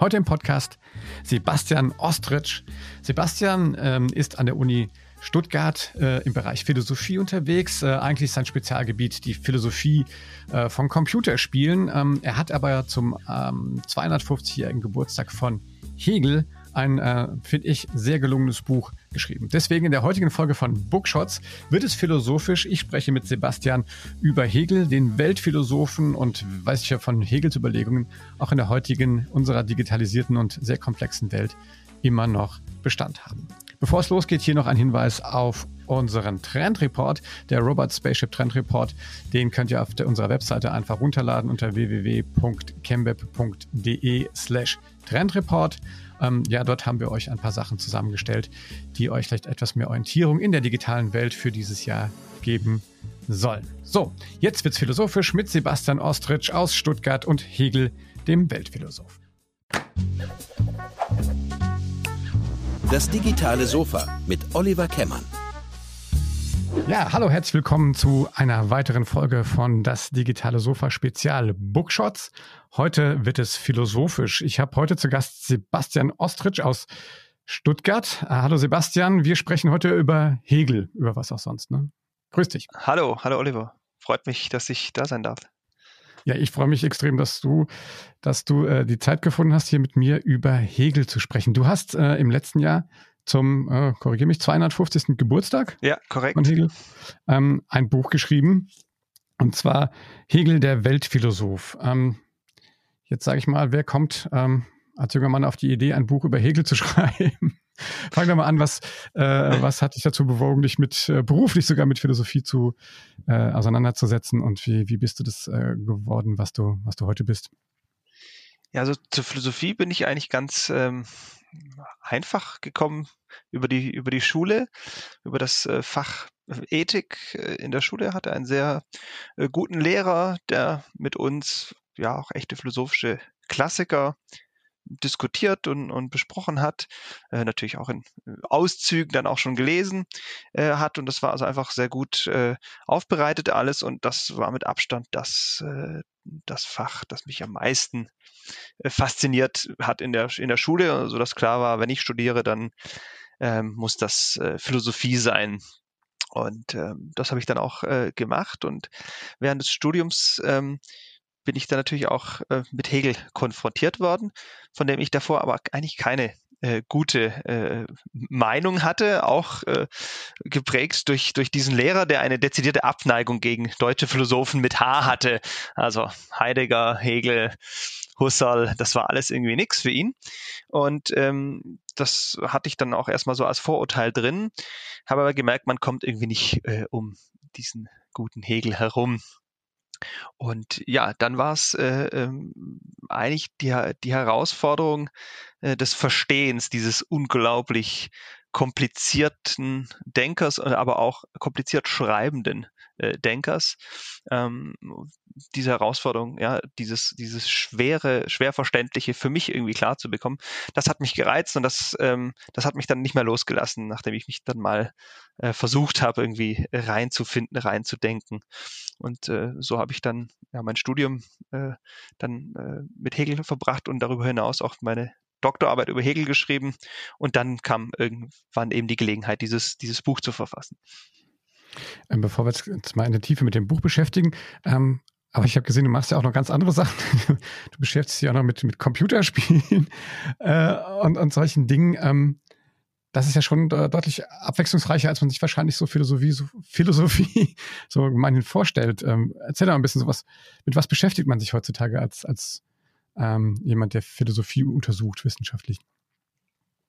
Heute im Podcast Sebastian Ostritsch. Sebastian ähm, ist an der Uni Stuttgart äh, im Bereich Philosophie unterwegs. Äh, eigentlich ist sein Spezialgebiet die Philosophie äh, von Computerspielen. Ähm, er hat aber zum ähm, 250-jährigen Geburtstag von Hegel ein, äh, finde ich, sehr gelungenes Buch geschrieben. Deswegen in der heutigen Folge von Bookshots wird es philosophisch. Ich spreche mit Sebastian über Hegel, den Weltphilosophen und weiß ich ja von Hegels Überlegungen auch in der heutigen, unserer digitalisierten und sehr komplexen Welt immer noch Bestand haben. Bevor es losgeht, hier noch ein Hinweis auf unseren Trendreport, der Robot Spaceship Trendreport. Den könnt ihr auf der, unserer Webseite einfach runterladen unter www.chemweb.de slash Trendreport. Ähm, ja, dort haben wir euch ein paar Sachen zusammengestellt, die euch vielleicht etwas mehr Orientierung in der digitalen Welt für dieses Jahr geben sollen. So, jetzt wird's philosophisch mit Sebastian Ostritsch aus Stuttgart und Hegel, dem Weltphilosoph. Das digitale Sofa mit Oliver Kemmern. Ja, hallo, herzlich willkommen zu einer weiteren Folge von Das digitale Sofa Spezial Bookshots. Heute wird es philosophisch. Ich habe heute zu Gast Sebastian Ostritsch aus Stuttgart. Ah, hallo Sebastian, wir sprechen heute über Hegel, über was auch sonst. Ne? Grüß dich. Hallo, hallo Oliver. Freut mich, dass ich da sein darf. Ja, ich freue mich extrem, dass du, dass du äh, die Zeit gefunden hast, hier mit mir über Hegel zu sprechen. Du hast äh, im letzten Jahr zum, äh, korrigiere mich, 250. Geburtstag ja, korrekt. von Hegel ähm, ein Buch geschrieben. Und zwar Hegel, der Weltphilosoph. Ähm, jetzt sage ich mal, wer kommt ähm, als junger Mann auf die Idee, ein Buch über Hegel zu schreiben? Fang doch mal an, was, äh, was hat dich dazu bewogen, dich mit äh, beruflich sogar mit Philosophie zu äh, auseinanderzusetzen und wie, wie bist du das äh, geworden, was du, was du heute bist? Ja, also zur Philosophie bin ich eigentlich ganz ähm, einfach gekommen über die, über die Schule, über das äh, Fach Ethik äh, in der Schule, hatte einen sehr äh, guten Lehrer, der mit uns ja auch echte philosophische Klassiker diskutiert und, und besprochen hat, äh, natürlich auch in Auszügen dann auch schon gelesen äh, hat und das war also einfach sehr gut äh, aufbereitet alles und das war mit Abstand das, äh, das Fach, das mich am meisten äh, fasziniert hat in der, in der Schule, so also klar war, wenn ich studiere, dann ähm, muss das äh, Philosophie sein. Und ähm, das habe ich dann auch äh, gemacht. Und während des Studiums ähm, bin ich dann natürlich auch äh, mit Hegel konfrontiert worden, von dem ich davor aber eigentlich keine äh, gute äh, Meinung hatte, auch äh, geprägt durch, durch diesen Lehrer, der eine dezidierte Abneigung gegen deutsche Philosophen mit H hatte. Also Heidegger, Hegel, Husserl, das war alles irgendwie nichts für ihn. Und ähm, das hatte ich dann auch erstmal so als Vorurteil drin, habe aber gemerkt, man kommt irgendwie nicht äh, um diesen guten Hegel herum. Und ja, dann war es äh, ähm, eigentlich die, die Herausforderung äh, des Verstehens dieses unglaublich komplizierten Denkers, aber auch kompliziert schreibenden äh, Denkers. Ähm, diese Herausforderung, ja, dieses, dieses schwere, schwer verständliche für mich irgendwie klar zu bekommen, das hat mich gereizt und das, ähm, das hat mich dann nicht mehr losgelassen, nachdem ich mich dann mal äh, versucht habe, irgendwie reinzufinden, reinzudenken. Und äh, so habe ich dann ja, mein Studium äh, dann äh, mit Hegel verbracht und darüber hinaus auch meine Doktorarbeit über Hegel geschrieben und dann kam irgendwann eben die Gelegenheit, dieses, dieses Buch zu verfassen. Ähm, bevor wir jetzt mal in der Tiefe mit dem Buch beschäftigen, ähm, aber ich habe gesehen, du machst ja auch noch ganz andere Sachen. Du beschäftigst dich auch noch mit, mit Computerspielen äh, und, und solchen Dingen. Ähm, das ist ja schon deutlich abwechslungsreicher, als man sich wahrscheinlich so Philosophie, so, Philosophie so gemeinhin vorstellt. Ähm, erzähl doch mal ein bisschen sowas. Mit was beschäftigt man sich heutzutage als, als ähm, jemand, der Philosophie untersucht, wissenschaftlich?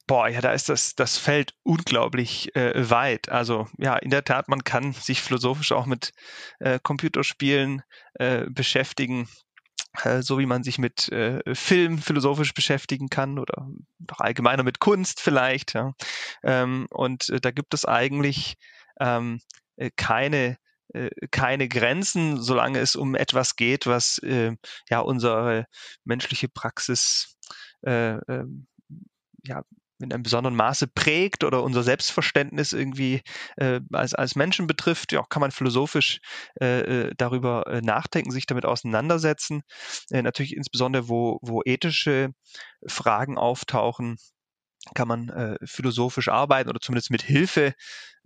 Boah, ja, da ist das, das Feld unglaublich äh, weit. Also ja, in der Tat, man kann sich philosophisch auch mit äh, Computerspielen äh, beschäftigen, äh, so wie man sich mit äh, Film philosophisch beschäftigen kann oder doch allgemeiner mit Kunst vielleicht. Ja. Ähm, und äh, da gibt es eigentlich ähm, keine keine Grenzen, solange es um etwas geht, was äh, ja unsere menschliche Praxis äh, äh, ja, in einem besonderen Maße prägt oder unser Selbstverständnis irgendwie äh, als, als Menschen betrifft. Ja, kann man philosophisch äh, äh darüber äh, nachdenken, sich damit auseinandersetzen. Äh, natürlich insbesondere, wo, wo ethische Fragen auftauchen, kann man äh, philosophisch arbeiten oder zumindest mit Hilfe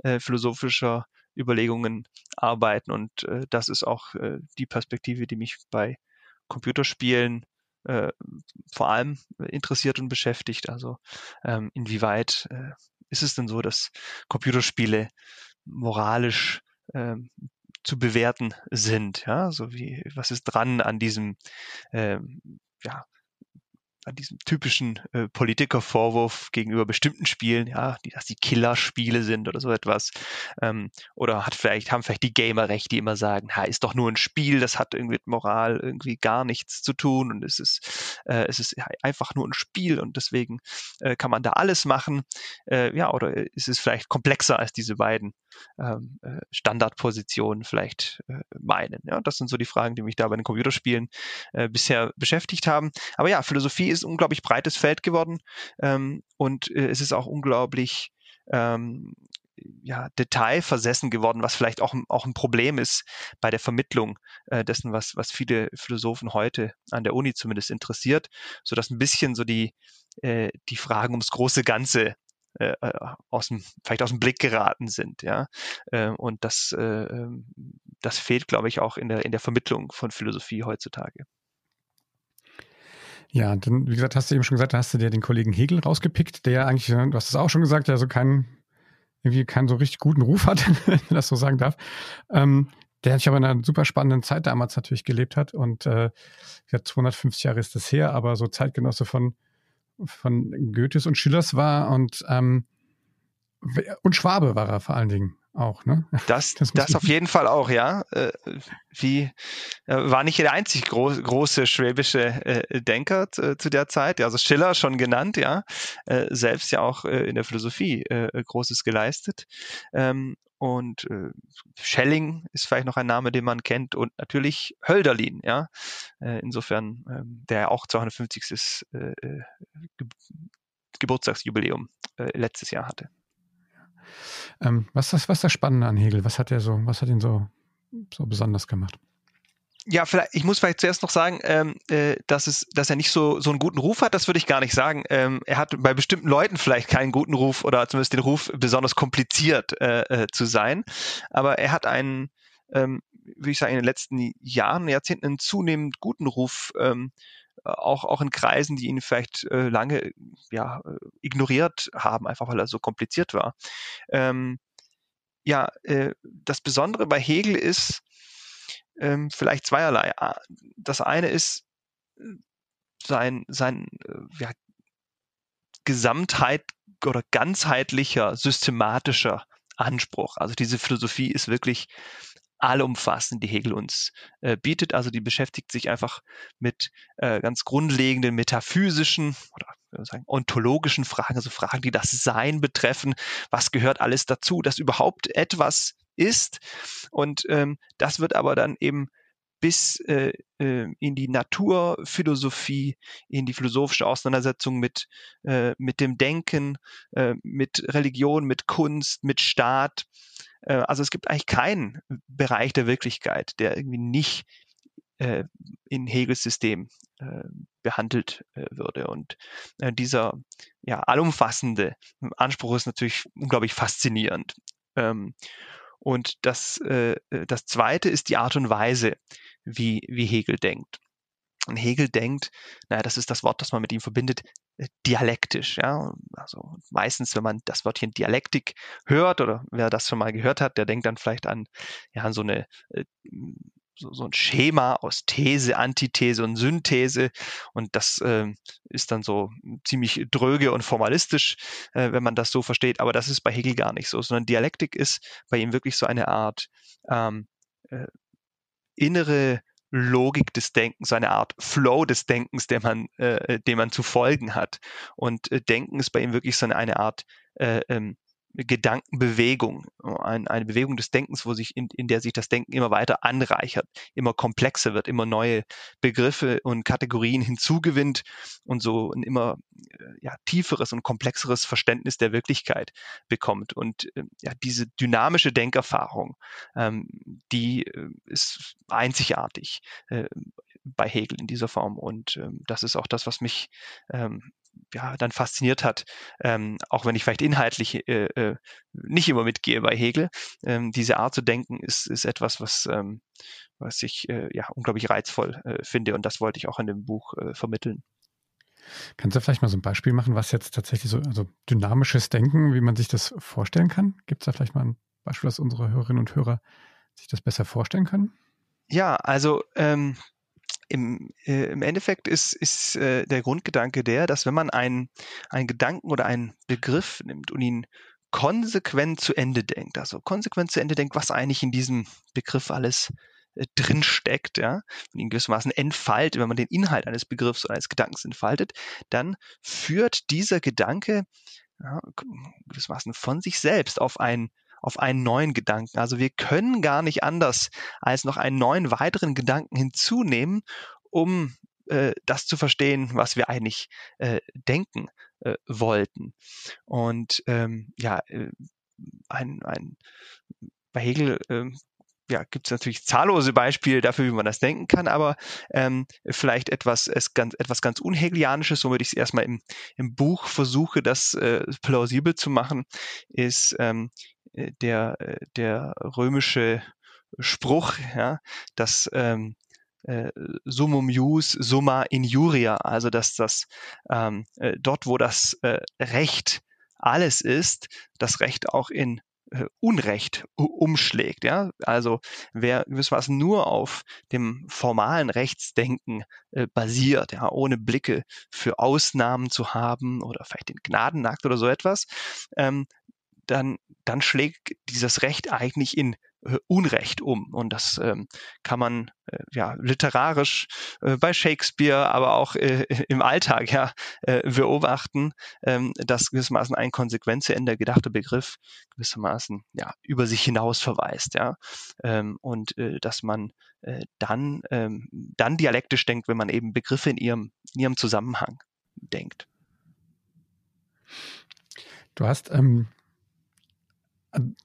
äh, philosophischer Überlegungen arbeiten. Und äh, das ist auch äh, die Perspektive, die mich bei Computerspielen äh, vor allem interessiert und beschäftigt. Also ähm, inwieweit äh, ist es denn so, dass Computerspiele moralisch ähm, zu bewerten sind? Ja, so wie was ist dran an diesem ähm, ja, an diesem typischen äh, Politikervorwurf gegenüber bestimmten Spielen, ja, die, dass die Killerspiele sind oder so etwas. Ähm, oder hat vielleicht, haben vielleicht die Gamer recht, die immer sagen, ha, ist doch nur ein Spiel, das hat irgendwie mit Moral irgendwie gar nichts zu tun und es ist, äh, es ist einfach nur ein Spiel und deswegen äh, kann man da alles machen. Äh, ja, oder ist es vielleicht komplexer als diese beiden ähm, äh, Standardpositionen vielleicht äh, meinen? Ja, das sind so die Fragen, die mich da bei den Computerspielen bisher beschäftigt haben. Aber ja, Philosophie ist ein unglaublich breites Feld geworden ähm, und äh, es ist auch unglaublich ähm, ja, detailversessen geworden, was vielleicht auch, auch ein Problem ist bei der Vermittlung äh, dessen, was, was viele Philosophen heute an der Uni zumindest interessiert, so dass ein bisschen so die, äh, die Fragen ums große Ganze äh, äh aus dem, vielleicht aus dem Blick geraten sind, ja. Äh, und das, äh, ähm, das fehlt, glaube ich, auch in der, in der Vermittlung von Philosophie heutzutage. Ja, dann, wie gesagt, hast du eben schon gesagt, da hast du dir den Kollegen Hegel rausgepickt, der eigentlich, du hast es auch schon gesagt, der so keinen, irgendwie keinen so richtig guten Ruf hat, wenn man das so sagen darf. Ähm, der sich aber in einer super spannenden Zeit damals natürlich gelebt hat und äh, ja, 250 Jahre ist das her, aber so Zeitgenosse von, von Goethes und Schillers war und, ähm, und Schwabe war er vor allen Dingen auch, ne? Das, das, das auf jeden Fall auch, ja. Äh, wie äh, war nicht der einzig groß, große schwäbische äh, Denker zu, zu, der Zeit, also Schiller schon genannt, ja, äh, selbst ja auch äh, in der Philosophie äh, Großes geleistet. Ähm, und Schelling ist vielleicht noch ein Name, den man kennt und natürlich Hölderlin, ja. insofern, ähm, der auch 250. Ge Geburtstagsjubiläum letztes Jahr hatte. Ähm, was, ist das, was das Spannende an Hegel? Was hat er so, was hat ihn so, so besonders gemacht? Ja, vielleicht, ich muss vielleicht zuerst noch sagen, ähm, äh, dass, es, dass er nicht so, so einen guten Ruf hat, das würde ich gar nicht sagen. Ähm, er hat bei bestimmten Leuten vielleicht keinen guten Ruf oder zumindest den Ruf, besonders kompliziert äh, äh, zu sein. Aber er hat einen, ähm, würde ich sagen, in den letzten Jahren, Jahrzehnten einen zunehmend guten Ruf ähm, auch, auch in Kreisen, die ihn vielleicht äh, lange ja, äh, ignoriert haben, einfach weil er so kompliziert war. Ähm, ja, äh, das Besondere bei Hegel ist ähm, vielleicht zweierlei. Das eine ist äh, sein, sein äh, ja, Gesamtheit oder ganzheitlicher, systematischer Anspruch. Also diese Philosophie ist wirklich allumfassend, die Hegel uns äh, bietet. Also die beschäftigt sich einfach mit äh, ganz grundlegenden metaphysischen oder sagen, ontologischen Fragen, also Fragen, die das Sein betreffen. Was gehört alles dazu, dass überhaupt etwas ist? Und ähm, das wird aber dann eben bis äh, äh in die Naturphilosophie, in die philosophische Auseinandersetzung mit, äh, mit dem Denken, äh, mit Religion, mit Kunst, mit Staat, äh, also es gibt eigentlich keinen Bereich der Wirklichkeit, der irgendwie nicht äh, in Hegels System äh, behandelt würde. Und dieser ja, allumfassende Anspruch ist natürlich unglaublich faszinierend. Ähm, und das, das Zweite ist die Art und Weise, wie, wie Hegel denkt. Und Hegel denkt, naja, das ist das Wort, das man mit ihm verbindet, äh, dialektisch. Ja? Also meistens, wenn man das Wörtchen Dialektik hört oder wer das schon mal gehört hat, der denkt dann vielleicht an, ja, so eine äh, so, so ein Schema aus These, Antithese und Synthese. Und das äh, ist dann so ziemlich dröge und formalistisch, äh, wenn man das so versteht. Aber das ist bei Hegel gar nicht so, sondern Dialektik ist bei ihm wirklich so eine Art ähm, äh, innere Logik des Denkens, eine Art Flow des Denkens, der man, äh, dem man zu folgen hat. Und äh, Denken ist bei ihm wirklich so eine, eine Art äh, ähm, Gedankenbewegung, ein, eine Bewegung des Denkens, wo sich in, in der sich das Denken immer weiter anreichert, immer komplexer wird, immer neue Begriffe und Kategorien hinzugewinnt und so ein immer äh, ja, tieferes und komplexeres Verständnis der Wirklichkeit bekommt. Und äh, ja, diese dynamische Denkerfahrung, ähm, die äh, ist einzigartig äh, bei Hegel in dieser Form. Und ähm, das ist auch das, was mich ähm, ja, dann fasziniert hat, ähm, auch wenn ich vielleicht inhaltlich äh, äh, nicht immer mitgehe bei Hegel. Ähm, diese Art zu denken ist, ist etwas, was, ähm, was ich äh, ja unglaublich reizvoll äh, finde und das wollte ich auch in dem Buch äh, vermitteln. Kannst du vielleicht mal so ein Beispiel machen, was jetzt tatsächlich so also dynamisches Denken, wie man sich das vorstellen kann? Gibt es da vielleicht mal ein Beispiel, dass unsere Hörerinnen und Hörer sich das besser vorstellen können? Ja, also ähm, im, äh, im Endeffekt ist, ist äh, der Grundgedanke der, dass wenn man einen, einen Gedanken oder einen Begriff nimmt und ihn konsequent zu Ende denkt, also konsequent zu Ende denkt, was eigentlich in diesem Begriff alles äh, drin steckt, ja, und ihn gewissermaßen entfaltet, wenn man den Inhalt eines Begriffs oder eines Gedankens entfaltet, dann führt dieser Gedanke ja, gewissermaßen von sich selbst auf ein auf einen neuen Gedanken. Also wir können gar nicht anders als noch einen neuen weiteren Gedanken hinzunehmen, um äh, das zu verstehen, was wir eigentlich äh, denken äh, wollten. Und ähm, ja, äh, ein, ein, bei Hegel ähm, ja, gibt es natürlich zahllose Beispiele dafür, wie man das denken kann, aber ähm, vielleicht etwas, es ganz, etwas ganz Unhegelianisches, womit ich es erstmal im, im Buch versuche, das äh, plausibel zu machen, ist ähm, äh, der, äh, der römische Spruch, ja, dass ähm, äh, summum jus summa injuria, also dass das ähm, äh, dort, wo das äh, Recht alles ist, das Recht auch in Unrecht umschlägt. Ja? Also wer gewissermaßen nur auf dem formalen Rechtsdenken äh, basiert, ja, ohne Blicke für Ausnahmen zu haben oder vielleicht den Gnadenakt oder so etwas, ähm, dann, dann schlägt dieses Recht eigentlich in äh, Unrecht um. Und das ähm, kann man äh, ja literarisch äh, bei Shakespeare, aber auch äh, im Alltag ja äh, beobachten, ähm, dass gewissermaßen ein konsequent zu Ende gedachter Begriff gewissermaßen ja über sich hinaus verweist, ja. Ähm, und äh, dass man dann, ähm, dann dialektisch denkt, wenn man eben Begriffe in ihrem, in ihrem Zusammenhang denkt. Du hast ähm,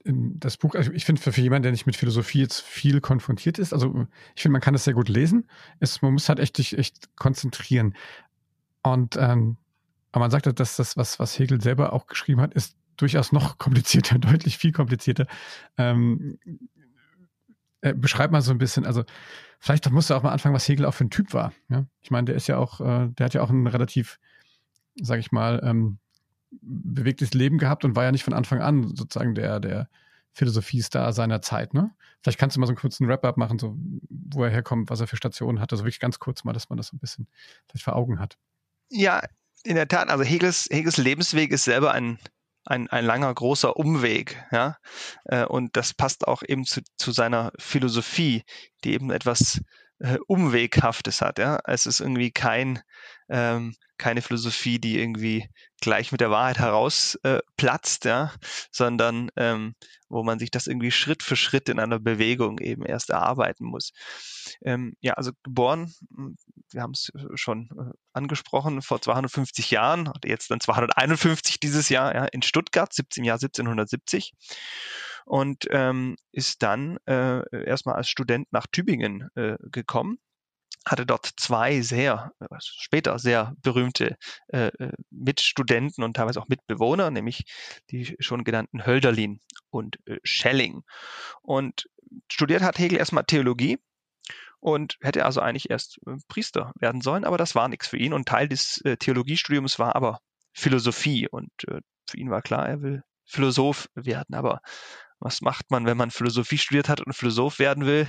das Buch, also ich finde, für, für jemanden, der nicht mit Philosophie jetzt viel konfrontiert ist, also ich finde, man kann das sehr gut lesen. Es, man muss halt echt sich echt konzentrieren. Und ähm, aber man sagt, dass das, was, was Hegel selber auch geschrieben hat, ist durchaus noch komplizierter, deutlich viel komplizierter. Ähm, äh, beschreib mal so ein bisschen, also vielleicht musst du auch mal anfangen, was Hegel auch für ein Typ war. Ja? Ich meine, der ist ja auch, äh, der hat ja auch ein relativ, sag ich mal, ähm, bewegtes Leben gehabt und war ja nicht von Anfang an sozusagen der, der Philosophiestar seiner Zeit, ne? Vielleicht kannst du mal so einen kurzen Wrap-up machen, so wo er herkommt, was er für Stationen hatte, so wirklich ganz kurz mal, dass man das so ein bisschen vielleicht vor Augen hat. Ja, in der Tat, also Hegels, Hegels Lebensweg ist selber ein, ein, ein langer, großer Umweg, ja. Äh, und das passt auch eben zu, zu seiner Philosophie, die eben etwas äh, Umweghaftes hat, ja. Es ist irgendwie kein, ähm, keine Philosophie, die irgendwie gleich mit der Wahrheit herausplatzt, äh, ja, sondern ähm, wo man sich das irgendwie Schritt für Schritt in einer Bewegung eben erst erarbeiten muss. Ähm, ja, also geboren, hm, wir haben es schon äh, angesprochen, vor 250 Jahren, jetzt dann 251 dieses Jahr, ja, in Stuttgart, 17, im Jahr 1770 und ähm, ist dann äh, erstmal als Student nach Tübingen äh, gekommen hatte dort zwei sehr, äh, später sehr berühmte äh, äh, Mitstudenten und teilweise auch Mitbewohner, nämlich die schon genannten Hölderlin und äh, Schelling. Und studiert hat Hegel erstmal Theologie und hätte also eigentlich erst äh, Priester werden sollen, aber das war nichts für ihn und Teil des äh, Theologiestudiums war aber Philosophie und für ihn war klar, er will Philosoph werden, aber was macht man, wenn man Philosophie studiert hat und Philosoph werden will?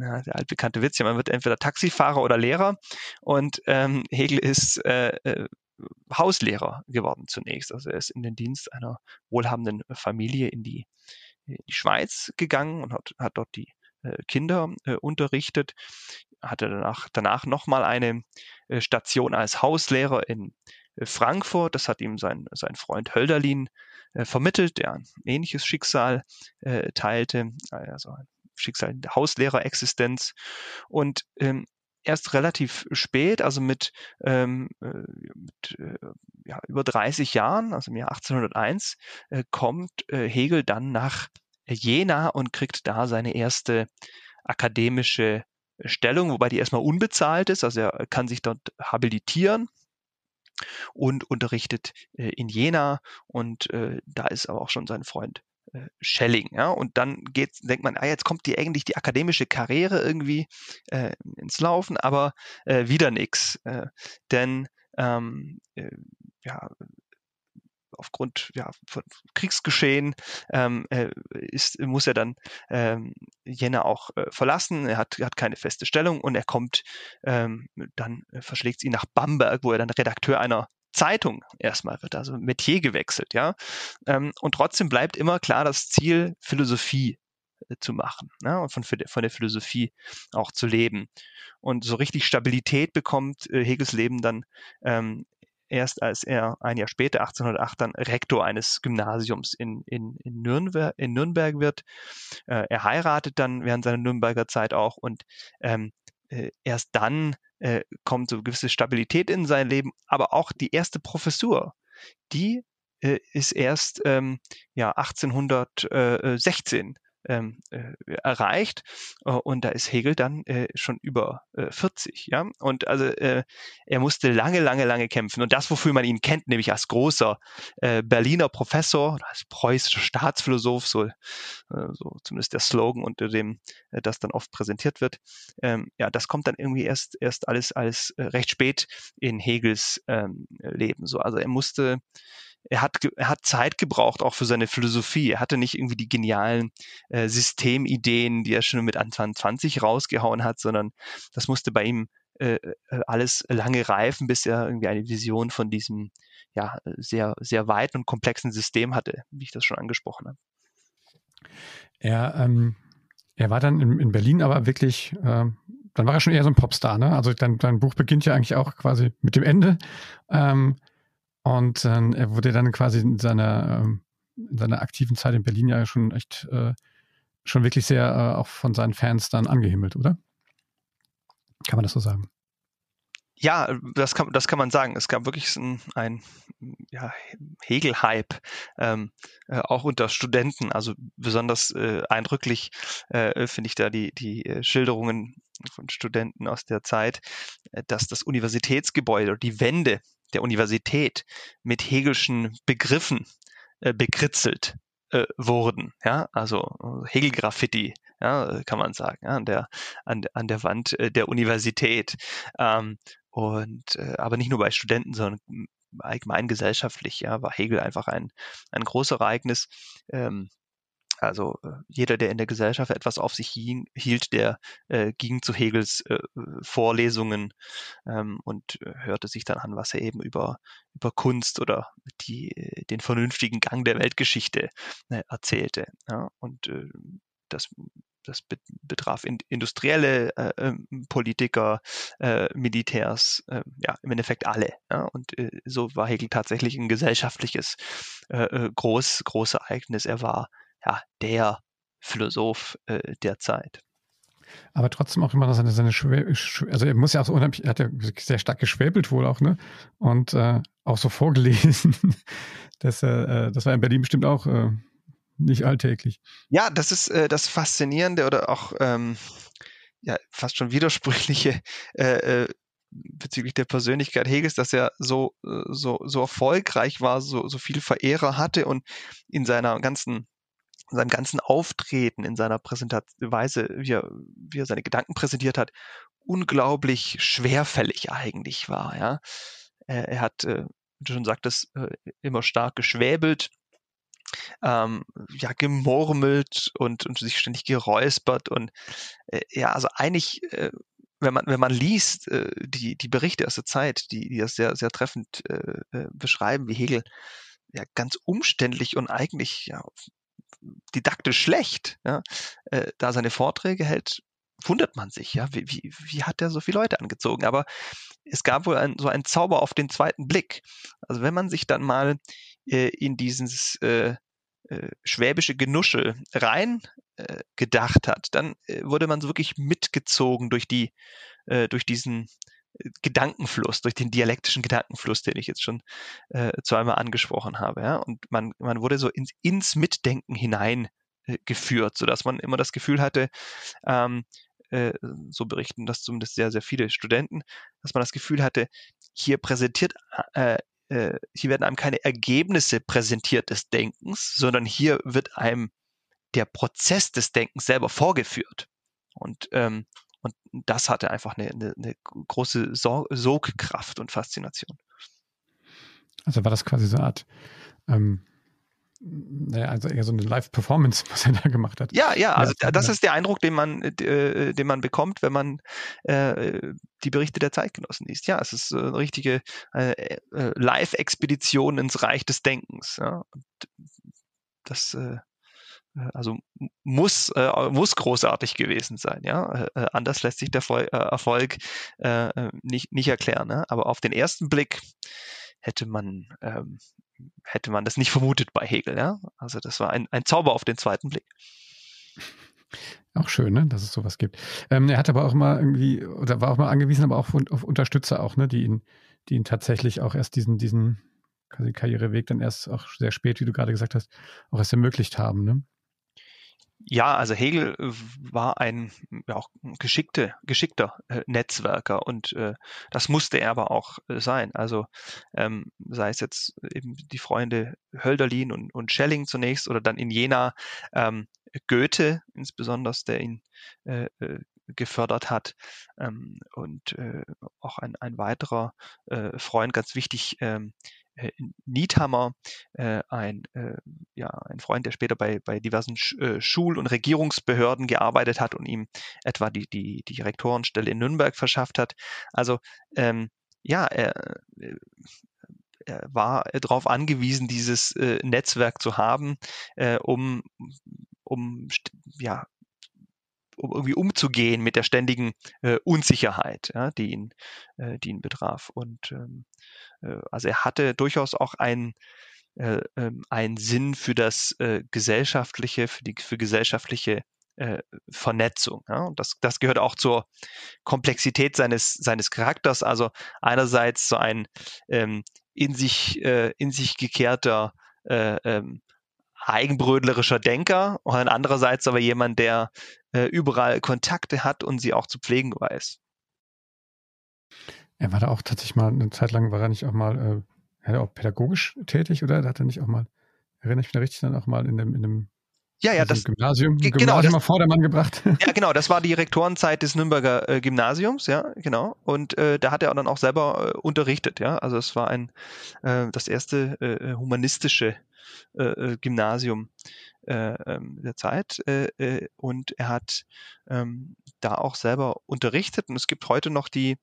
ja, der altbekannte Witz, ja, man wird entweder Taxifahrer oder Lehrer und ähm, Hegel ist äh, äh, Hauslehrer geworden zunächst. Also er ist in den Dienst einer wohlhabenden Familie in die, in die Schweiz gegangen und hat, hat dort die äh, Kinder äh, unterrichtet, hatte danach, danach nochmal eine äh, Station als Hauslehrer in Frankfurt. Das hat ihm sein, sein Freund Hölderlin äh, vermittelt, der ein ähnliches Schicksal äh, teilte, also ein Schicksal der Hauslehrerexistenz. Und ähm, erst relativ spät, also mit, ähm, äh, mit äh, ja, über 30 Jahren, also im Jahr 1801, äh, kommt äh, Hegel dann nach Jena und kriegt da seine erste akademische Stellung, wobei die erstmal unbezahlt ist, also er kann sich dort habilitieren und unterrichtet äh, in Jena und äh, da ist aber auch schon sein Freund äh, Schelling. Ja? Und dann geht, denkt man, ah, jetzt kommt die eigentlich die akademische Karriere irgendwie äh, ins Laufen, aber äh, wieder nichts. Äh, denn ähm, äh, ja, aufgrund ja, von Kriegsgeschehen ähm, äh, ist, muss er dann ähm, Jena auch äh, verlassen. Er hat, hat keine feste Stellung und er kommt, ähm, dann äh, verschlägt ihn nach Bamberg, wo er dann Redakteur einer Zeitung erstmal wird, also Metier gewechselt, ja. Ähm, und trotzdem bleibt immer klar das Ziel, Philosophie äh, zu machen ne? und von, von der Philosophie auch zu leben. Und so richtig Stabilität bekommt äh, Hegels Leben dann ähm, erst als er ein Jahr später, 1808, dann Rektor eines Gymnasiums in, in, in, Nürnberg, in Nürnberg wird. Äh, er heiratet dann während seiner Nürnberger Zeit auch und ähm, äh, erst dann äh, kommt so gewisse Stabilität in sein Leben, aber auch die erste Professur, die äh, ist erst ähm, ja 1816 ähm, äh, erreicht. Äh, und da ist Hegel dann äh, schon über äh, 40. Ja? Und also äh, er musste lange, lange, lange kämpfen. Und das, wofür man ihn kennt, nämlich als großer äh, Berliner Professor, als preußischer Staatsphilosoph, so, äh, so zumindest der Slogan, unter dem äh, das dann oft präsentiert wird, ähm, ja, das kommt dann irgendwie erst, erst alles, alles äh, recht spät in Hegels ähm, Leben. So, also er musste er hat, er hat Zeit gebraucht auch für seine Philosophie. Er hatte nicht irgendwie die genialen äh, Systemideen, die er schon mit Anfang 20 rausgehauen hat, sondern das musste bei ihm äh, äh, alles lange reifen, bis er irgendwie eine Vision von diesem ja, sehr, sehr weiten und komplexen System hatte, wie ich das schon angesprochen habe. Er, ähm, er war dann in, in Berlin aber wirklich, äh, dann war er schon eher so ein Popstar, ne? Also dein, dein Buch beginnt ja eigentlich auch quasi mit dem Ende. Ähm, und äh, er wurde dann quasi in seiner, ähm, in seiner aktiven Zeit in Berlin ja schon echt, äh, schon wirklich sehr äh, auch von seinen Fans dann angehimmelt, oder? Kann man das so sagen? Ja, das kann, das kann man sagen. Es gab wirklich ein, ein ja, Hegel-Hype, ähm, äh, auch unter Studenten. Also besonders äh, eindrücklich äh, finde ich da die, die äh, Schilderungen von Studenten aus der Zeit, äh, dass das Universitätsgebäude die Wände der Universität mit Hegelschen Begriffen äh, bekritzelt äh, wurden. Ja, also Hegel-Graffiti, ja, kann man sagen, ja, an der an, an der Wand äh, der Universität. Ähm, und äh, aber nicht nur bei Studenten, sondern allgemein gesellschaftlich, ja, war Hegel einfach ein ein großes Ereignis. Ähm, also äh, jeder, der in der Gesellschaft etwas auf sich hielt, der äh, ging zu Hegels äh, Vorlesungen ähm, und äh, hörte sich dann an, was er eben über, über Kunst oder die, den vernünftigen Gang der Weltgeschichte äh, erzählte. Ja? Und äh, das das betraf industrielle äh, ähm, Politiker, äh, Militärs, äh, ja, im Endeffekt alle. Ja? Und äh, so war Hegel tatsächlich ein gesellschaftliches äh, groß, Großereignis. Er war ja, der Philosoph äh, der Zeit. Aber trotzdem auch immer seine, seine Schwä also er muss ja auch so unheimlich, er hat ja sehr stark geschwäbelt wohl auch, ne? Und äh, auch so vorgelesen. das, äh, das war in Berlin bestimmt auch äh, nicht alltäglich. Ja, das ist äh, das Faszinierende oder auch ähm, ja, fast schon widersprüchliche äh, äh, bezüglich der Persönlichkeit Hegels, dass er so, so, so erfolgreich war, so, so viel Verehrer hatte und in seiner ganzen in seinem ganzen Auftreten, in seiner Präsentationsweise, wie er, wie er seine Gedanken präsentiert hat, unglaublich schwerfällig eigentlich war. Ja? Er hat, äh, wie du schon sagtest, äh, immer stark geschwäbelt, ähm, ja, gemurmelt und, und sich ständig geräuspert und äh, ja, also eigentlich, äh, wenn man, wenn man liest, äh, die, die Berichte aus der Zeit, die, die das sehr, sehr treffend äh beschreiben, wie Hegel ja ganz umständlich und eigentlich ja didaktisch schlecht, ja, äh, da seine Vorträge hält, wundert man sich, ja, wie, wie, wie hat der so viele Leute angezogen? Aber es gab wohl ein, so einen Zauber auf den zweiten Blick. Also wenn man sich dann mal äh, in dieses äh, äh, schwäbische Genuschel rein äh, gedacht hat, dann äh, wurde man so wirklich mitgezogen durch die, äh, durch diesen Gedankenfluss, durch den dialektischen Gedankenfluss, den ich jetzt schon äh, zweimal angesprochen habe. Ja? Und man, man wurde so ins, ins Mitdenken hinein äh, sodass man immer das Gefühl hatte, ähm, äh, so berichten das zumindest sehr, sehr viele Studenten, dass man das Gefühl hatte, hier präsentiert, äh, äh, hier werden einem keine Ergebnisse präsentiert des Denkens, sondern hier wird einem der Prozess des Denkens selber vorgeführt. Und, ähm, und das hatte einfach eine, eine, eine große Sogkraft und Faszination. Also war das quasi so eine Art ähm, naja, also eher so eine Live-Performance, was er da gemacht hat. Ja, ja, also ja, das ist der Eindruck, den man, äh, den man bekommt, wenn man äh, die Berichte der Zeitgenossen liest. Ja, es ist eine richtige äh, äh, Live-Expedition ins Reich des Denkens. Ja. Und das äh, äh, also muss, äh, muss großartig gewesen sein, ja. Äh, anders lässt sich der Erfolg äh, nicht, nicht erklären. Ne? Aber auf den ersten Blick hätte man ähm, hätte man das nicht vermutet bei Hegel. Ja? Also das war ein, ein Zauber auf den zweiten Blick. Auch schön, ne, dass es sowas gibt. Ähm, er hat aber auch mal irgendwie, oder war auch mal angewiesen, aber auch auf, auf Unterstützer auch, ne, die ihn, die ihn tatsächlich auch erst diesen, diesen Karriereweg dann erst auch sehr spät, wie du gerade gesagt hast, auch erst ermöglicht haben. Ne? Ja, also Hegel äh, war ein ja, auch geschickte, geschickter äh, Netzwerker und äh, das musste er aber auch äh, sein. Also ähm, sei es jetzt eben die Freunde Hölderlin und, und Schelling zunächst oder dann in Jena ähm, Goethe insbesondere, der ihn äh, gefördert hat ähm, und äh, auch ein, ein weiterer äh, Freund, ganz wichtig, ähm, äh, Niethammer, äh, ein, äh, ja, ein Freund, der später bei, bei diversen Sch äh, Schul- und Regierungsbehörden gearbeitet hat und ihm etwa die, die, die Rektorenstelle in Nürnberg verschafft hat. Also ähm, ja, er, äh, er war darauf angewiesen, dieses äh, Netzwerk zu haben, äh, um, um ja, um irgendwie umzugehen mit der ständigen äh, Unsicherheit, ja, die ihn, äh, die ihn betraf. Und ähm, äh, also er hatte durchaus auch einen äh, ähm, einen Sinn für das äh, gesellschaftliche, für die für gesellschaftliche äh, Vernetzung. Ja? Und das, das gehört auch zur Komplexität seines, seines Charakters. Also einerseits so ein ähm, in sich, äh, in sich gekehrter äh, ähm, eigenbrödlerischer Denker und andererseits aber jemand, der äh, überall Kontakte hat und sie auch zu pflegen weiß. Er war da auch tatsächlich mal, eine Zeit lang war er nicht auch mal, äh, er auch pädagogisch tätig, oder? Da hat er nicht auch mal, erinnere ich mich da richtig, dann auch mal in dem, in dem ja, ja, also das Gymnasium, genau, Gymnasium das, Vordermann gebracht. Ja, genau, das war die Rektorenzeit des Nürnberger äh, Gymnasiums, ja, genau. Und äh, da hat er dann auch selber äh, unterrichtet, ja. Also es war ein äh, das erste äh, humanistische äh, Gymnasium äh, ähm, der Zeit und er hat ähm, da auch selber unterrichtet und es gibt heute noch die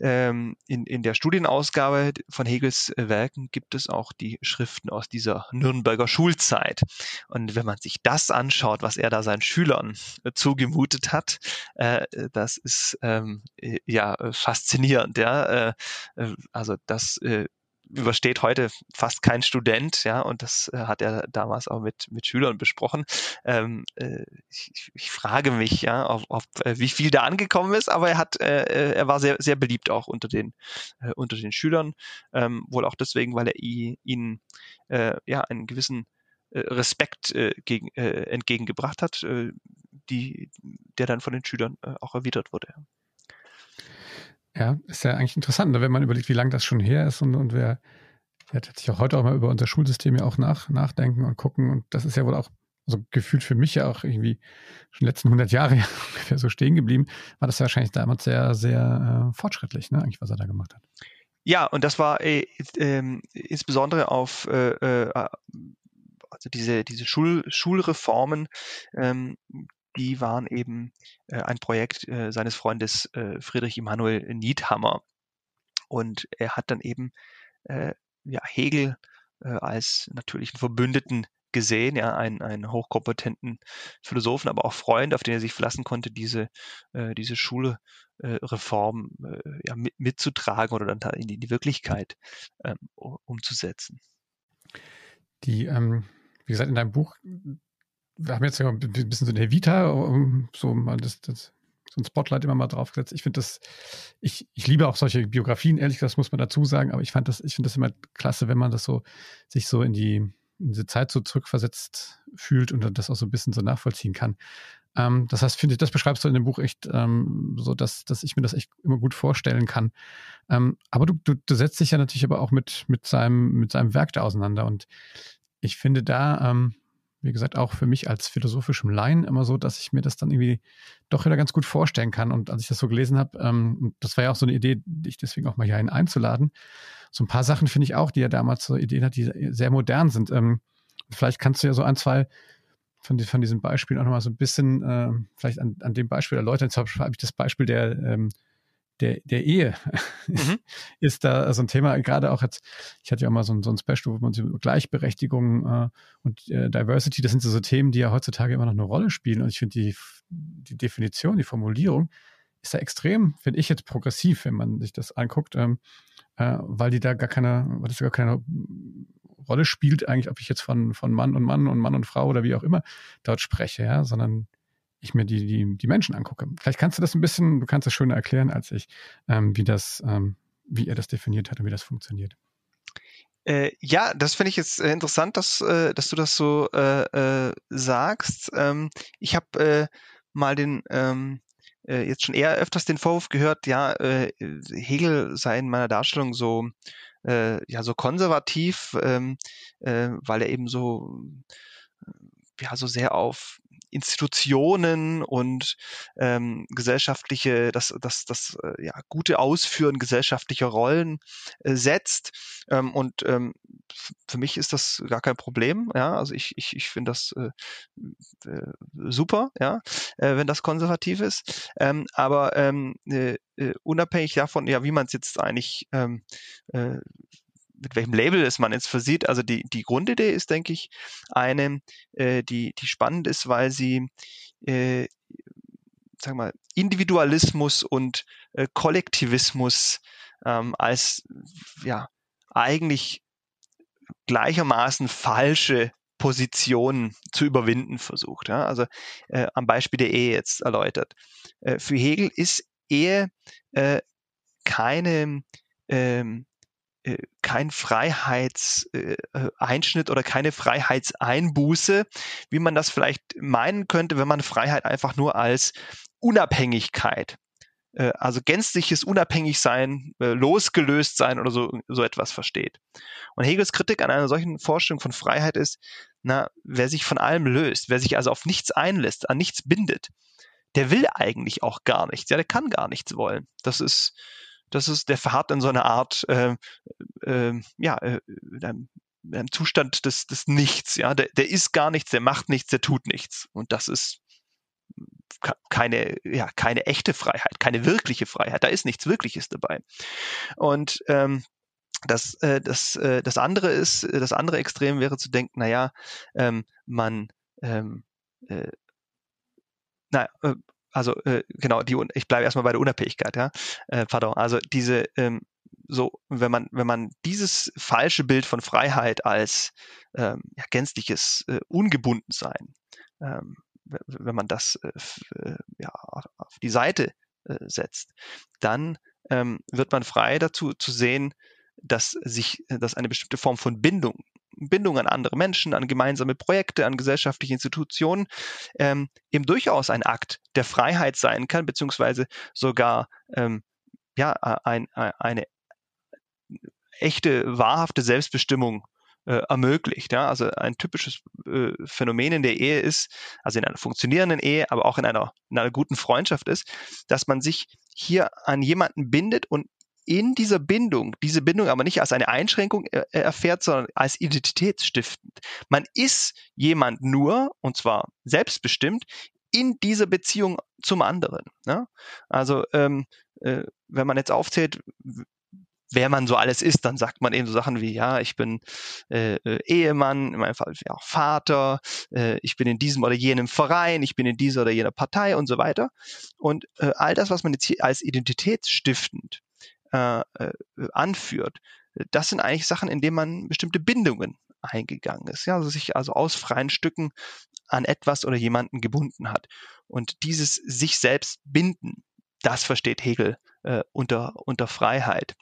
ähm, in, in der Studienausgabe von Hegels äh, Werken gibt es auch die Schriften aus dieser Nürnberger Schulzeit. Und wenn man sich das anschaut, was er da seinen Schülern äh, zugemutet hat, äh, das ist ähm, äh, ja faszinierend. Ja? Äh, also das übersteht heute fast kein Student, ja, und das äh, hat er damals auch mit, mit Schülern besprochen. Ähm, äh, ich, ich, frage mich, ja, auf, auf äh, wie viel da angekommen ist, aber er hat, äh, er war sehr, sehr beliebt auch unter den, unter den Schülern, ähm, wohl auch deswegen, weil er ihnen ja einen gewissen Respekt gegen, entgegengebracht hat, die, der dann von den Schülern auch erwidert wurde. Ja, ist ja eigentlich interessant, ne, wenn man überlegt, wie lange das schon her ist und, und wer, wer sich auch heute auch mal über unser Schulsystem ja auch nach, nachdenken und gucken. Und das ist ja wohl auch so also gefühlt für mich ja auch irgendwie schon letzten 100 Jahre ja ungefähr so stehen geblieben, war das ja wahrscheinlich damals sehr, sehr äh, fortschrittlich, ne, eigentlich, was er da gemacht hat. Ja, und das war äh, äh, insbesondere auf äh, äh, also diese, diese Schul Schulreformen, ähm, die waren eben äh, ein Projekt äh, seines Freundes äh, Friedrich Immanuel Niethammer. Und er hat dann eben äh, ja, Hegel äh, als natürlichen Verbündeten gesehen, ja, einen, einen hochkompetenten Philosophen, aber auch Freund, auf den er sich verlassen konnte, diese, äh, diese Schulreform äh, ja, mit, mitzutragen oder dann in die, in die Wirklichkeit ähm, umzusetzen. Die, ähm, wie gesagt, in deinem Buch, wir haben jetzt ein bisschen so eine Vita, so mal das, das so ein Spotlight immer mal draufgesetzt. Ich finde das, ich, ich liebe auch solche Biografien, ehrlich gesagt, das muss man dazu sagen, aber ich fand das, ich finde das immer klasse, wenn man das so, sich so in die, in diese Zeit so zurückversetzt fühlt und das auch so ein bisschen so nachvollziehen kann. Ähm, das heißt, finde ich, das beschreibst du in dem Buch echt ähm, so, dass, dass ich mir das echt immer gut vorstellen kann. Ähm, aber du, du, du setzt dich ja natürlich aber auch mit, mit, seinem, mit seinem Werk da auseinander und ich finde da, ähm, wie gesagt, auch für mich als philosophischem Laien immer so, dass ich mir das dann irgendwie doch wieder ganz gut vorstellen kann. Und als ich das so gelesen habe, ähm, das war ja auch so eine Idee, dich deswegen auch mal hierhin einzuladen. So ein paar Sachen finde ich auch, die er damals so Ideen hat, die sehr modern sind. Ähm, vielleicht kannst du ja so ein, zwei von, von diesen Beispielen auch nochmal so ein bisschen, äh, vielleicht an, an dem Beispiel erläutern. Jetzt habe ich das Beispiel der ähm, der, der Ehe mhm. ist da so ein Thema, gerade auch jetzt, ich hatte ja auch mal so ein, so ein Special, wo man so Gleichberechtigung äh, und äh, Diversity, das sind so, so Themen, die ja heutzutage immer noch eine Rolle spielen. Und ich finde die, die Definition, die Formulierung ist da extrem, finde ich jetzt progressiv, wenn man sich das anguckt, ähm, äh, weil die da gar keine, weil das gar keine Rolle spielt, eigentlich, ob ich jetzt von, von Mann und Mann und Mann und Frau oder wie auch immer dort spreche, ja, sondern ich mir die, die, die Menschen angucke. Vielleicht kannst du das ein bisschen, du kannst es schöner erklären als ich, ähm, wie das, ähm, wie er das definiert hat und wie das funktioniert. Äh, ja, das finde ich jetzt äh, interessant, dass, äh, dass du das so äh, äh, sagst. Ähm, ich habe äh, mal den ähm, jetzt schon eher öfters den Vorwurf gehört, ja, Hegel sei in meiner Darstellung so ja so konservativ, ähm, weil er eben so ja so sehr auf Institutionen und ähm, gesellschaftliche, das, das, das äh, ja, gute Ausführen gesellschaftlicher Rollen äh, setzt. Ähm, und ähm, für mich ist das gar kein Problem. Ja, also ich, ich, ich finde das äh, äh, super, ja, äh, wenn das konservativ ist. Ähm, aber ähm, äh, äh unabhängig davon, ja, wie man es jetzt eigentlich ähm, äh, mit welchem Label es man jetzt versieht. Also die, die Grundidee ist, denke ich, eine, äh, die, die spannend ist, weil sie äh, sag mal, Individualismus und äh, Kollektivismus ähm, als ja eigentlich gleichermaßen falsche Positionen zu überwinden versucht. Ja? Also äh, am Beispiel der Ehe jetzt erläutert. Äh, für Hegel ist Ehe äh, keine ähm, äh, kein Freiheitseinschnitt äh, oder keine Freiheitseinbuße, wie man das vielleicht meinen könnte, wenn man Freiheit einfach nur als Unabhängigkeit, äh, also gänzliches Unabhängigsein, losgelöst sein oder so, so etwas versteht. Und Hegels Kritik an einer solchen Vorstellung von Freiheit ist, na, wer sich von allem löst, wer sich also auf nichts einlässt, an nichts bindet, der will eigentlich auch gar nichts, ja, der kann gar nichts wollen. Das ist, das ist, der verharrt in so einer Art, äh, äh, ja, äh, in einem, in einem Zustand des, des Nichts, ja, der, der ist gar nichts, der macht nichts, der tut nichts. Und das ist keine, ja, keine echte Freiheit, keine wirkliche Freiheit. Da ist nichts Wirkliches dabei. Und ähm, das, äh, das, äh, das andere ist, das andere Extrem wäre zu denken, naja, ähm, man ähm, äh, na, äh, also äh, genau, die, ich bleibe erstmal bei der Unabhängigkeit, ja. Äh, pardon, also diese, ähm, so, wenn man, wenn man dieses falsche Bild von Freiheit als ähm, ja, gänzliches äh, Ungebundensein, ähm, wenn man das äh, äh ja, auf die Seite äh, setzt, dann ähm, wird man frei dazu zu sehen, dass sich, dass eine bestimmte Form von Bindung Bindung an andere Menschen, an gemeinsame Projekte, an gesellschaftliche Institutionen ähm, eben durchaus ein Akt der Freiheit sein kann, beziehungsweise sogar ähm, ja, ein, ein, eine echte, wahrhafte Selbstbestimmung äh, ermöglicht. Ja? Also ein typisches äh, Phänomen in der Ehe ist, also in einer funktionierenden Ehe, aber auch in einer, in einer guten Freundschaft ist, dass man sich hier an jemanden bindet und in dieser Bindung, diese Bindung aber nicht als eine Einschränkung erfährt, sondern als identitätsstiftend. Man ist jemand nur, und zwar selbstbestimmt, in dieser Beziehung zum anderen. Ne? Also ähm, äh, wenn man jetzt aufzählt, wer man so alles ist, dann sagt man eben so Sachen wie, ja, ich bin äh, äh, Ehemann, in meinem Fall ja Vater, äh, ich bin in diesem oder jenem Verein, ich bin in dieser oder jener Partei und so weiter. Und äh, all das, was man jetzt hier als identitätsstiftend äh, äh, anführt, das sind eigentlich Sachen, in denen man bestimmte Bindungen eingegangen ist, ja, also sich also aus freien Stücken an etwas oder jemanden gebunden hat. Und dieses sich selbst binden, das versteht Hegel äh, unter, unter Freiheit.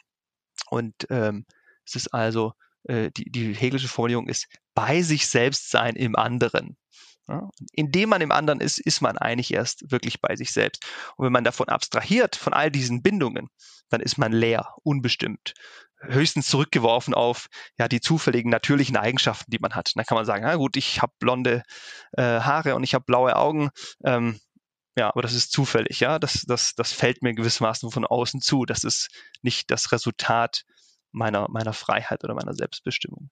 Und ähm, es ist also, äh, die, die hegelische Formulierung ist bei sich selbst sein im anderen. Ja, indem man im anderen ist, ist man eigentlich erst wirklich bei sich selbst. Und wenn man davon abstrahiert, von all diesen Bindungen, dann ist man leer, unbestimmt, höchstens zurückgeworfen auf ja die zufälligen natürlichen Eigenschaften, die man hat. dann kann man sagen, na gut, ich habe blonde äh, Haare und ich habe blaue Augen. Ähm, ja, aber das ist zufällig, ja. Das, das, das fällt mir gewissermaßen von außen zu. Das ist nicht das Resultat meiner, meiner Freiheit oder meiner Selbstbestimmung.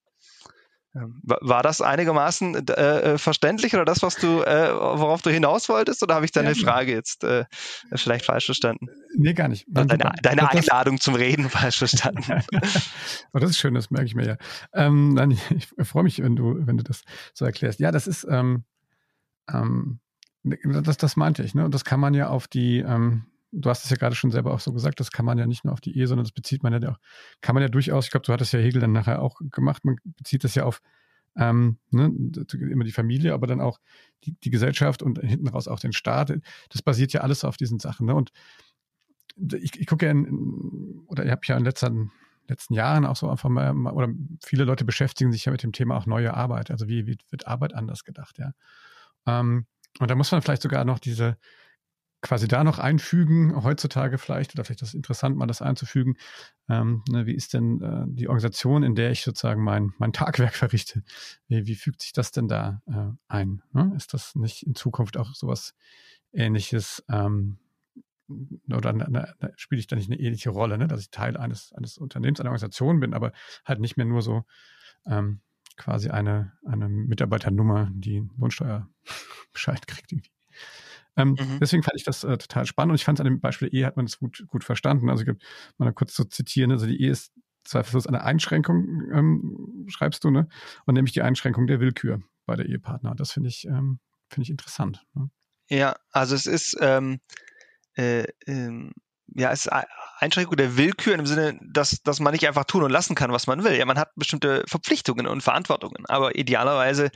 Ähm, war das einigermaßen äh, äh, verständlich oder das, was du, äh, worauf du hinaus wolltest, oder habe ich deine ja, Frage jetzt äh, vielleicht falsch verstanden? Nee, gar nicht. Deine, deine Einladung zum Reden falsch verstanden. oh, das ist schön, das merke ich mir ja. Ähm, nein, ich, ich freue mich, wenn du, wenn du das so erklärst. Ja, das ist, ähm, ähm, das, das meinte ich, ne? Und das kann man ja auf die, ähm, du hast es ja gerade schon selber auch so gesagt, das kann man ja nicht nur auf die Ehe, sondern das bezieht man ja auch, kann man ja durchaus, ich glaube, du hattest ja Hegel dann nachher auch gemacht, man bezieht das ja auf ähm, ne, immer die Familie, aber dann auch die, die Gesellschaft und hinten raus auch den Staat. Das basiert ja alles auf diesen Sachen. Ne? Und ich, ich gucke ja in, oder ich habe ja in letzten, letzten Jahren auch so einfach mal, oder viele Leute beschäftigen sich ja mit dem Thema auch neue Arbeit. Also wie, wie wird Arbeit anders gedacht, ja. Ähm, und da muss man vielleicht sogar noch diese, quasi da noch einfügen, heutzutage vielleicht, oder vielleicht ist es interessant, mal das einzufügen. Ähm, ne, wie ist denn äh, die Organisation, in der ich sozusagen mein, mein Tagwerk verrichte? Wie, wie fügt sich das denn da äh, ein? Ne? Ist das nicht in Zukunft auch sowas ähnliches? Ähm, oder na, na, spiele ich da nicht eine ähnliche Rolle, ne? dass ich Teil eines, eines Unternehmens, einer Organisation bin, aber halt nicht mehr nur so ähm, quasi eine, eine Mitarbeiternummer, die Lohnsteuerbescheid kriegt irgendwie. Ähm, mhm. Deswegen fand ich das äh, total spannend und ich fand es an dem Beispiel Ehe hat man das gut, gut verstanden. Also ich mal kurz zu zitieren, also die Ehe ist zweifellos eine Einschränkung, ähm, schreibst du, ne? Und nämlich die Einschränkung der Willkür bei der Ehepartner. Das finde ich, ähm, finde ich interessant. Ne? Ja, also es ist ähm, äh, ähm, ja, es ist Einschränkung der Willkür im Sinne, dass, dass man nicht einfach tun und lassen kann, was man will. Ja, man hat bestimmte Verpflichtungen und Verantwortungen, aber idealerweise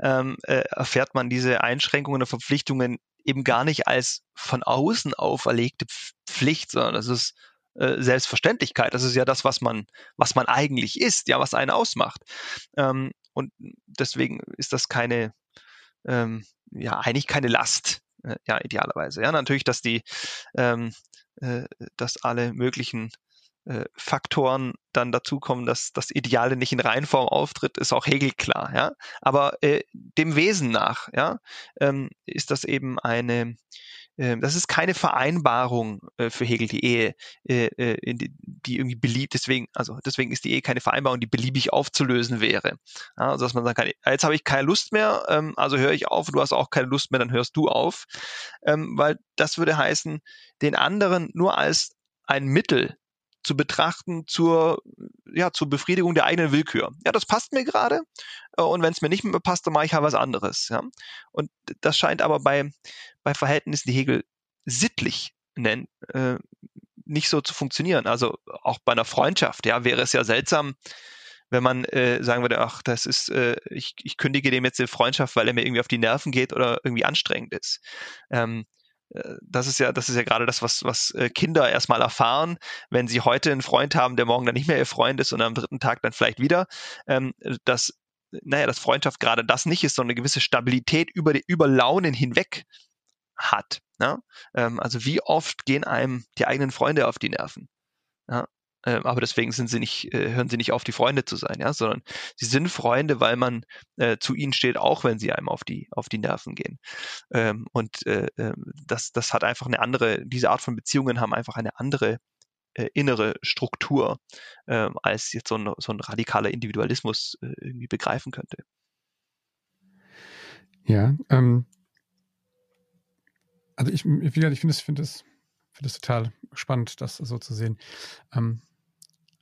ähm, äh, erfährt man diese Einschränkungen und Verpflichtungen eben gar nicht als von außen auferlegte Pflicht, sondern das ist äh, Selbstverständlichkeit. Das ist ja das, was man, was man eigentlich ist, ja, was einen ausmacht. Ähm, und deswegen ist das keine, ähm, ja, eigentlich keine Last, äh, ja, idealerweise. Ja, natürlich, dass die, ähm, äh, dass alle möglichen äh, Faktoren dann dazukommen, dass das Ideale nicht in Reihenform auftritt, ist auch Hegel klar. Ja? Aber äh, dem Wesen nach ja, ähm, ist das eben eine, das ist keine Vereinbarung äh, für Hegel, die Ehe, äh, äh, die, irgendwie beliebt, deswegen, also deswegen ist die Ehe keine Vereinbarung, die beliebig aufzulösen wäre. Ja, also dass man sagen kann, jetzt habe ich keine Lust mehr, ähm, also höre ich auf, du hast auch keine Lust mehr, dann hörst du auf. Ähm, weil das würde heißen, den anderen nur als ein Mittel zu betrachten zur, ja, zur Befriedigung der eigenen Willkür. Ja, das passt mir gerade und wenn es mir nicht mehr passt, dann mache ich halt was anderes. Ja? Und das scheint aber bei, bei Verhältnissen, die Hegel sittlich nennt, äh, nicht so zu funktionieren. Also auch bei einer Freundschaft, ja, wäre es ja seltsam, wenn man äh, sagen würde, ach, das ist, äh, ich, ich kündige dem jetzt die Freundschaft, weil er mir irgendwie auf die Nerven geht oder irgendwie anstrengend ist. Ähm, äh, das ist ja, das ist ja gerade das, was, was äh, Kinder erstmal erfahren, wenn sie heute einen Freund haben, der morgen dann nicht mehr ihr Freund ist und am dritten Tag dann vielleicht wieder, ähm, dass, naja, dass Freundschaft gerade das nicht ist, sondern eine gewisse Stabilität über die, über Launen hinweg hat. Ne? Ähm, also wie oft gehen einem die eigenen Freunde auf die Nerven? Ja? Ähm, aber deswegen sind sie nicht, äh, hören sie nicht auf, die Freunde zu sein, ja, sondern sie sind Freunde, weil man äh, zu ihnen steht, auch wenn sie einem auf die, auf die Nerven gehen. Ähm, und äh, ähm, das, das hat einfach eine andere, diese Art von Beziehungen haben einfach eine andere äh, innere Struktur, äh, als jetzt so ein, so ein radikaler Individualismus äh, irgendwie begreifen könnte. Ja, ähm, also ich, ich finde es, finde es, finde es total spannend, das so zu sehen. Ähm,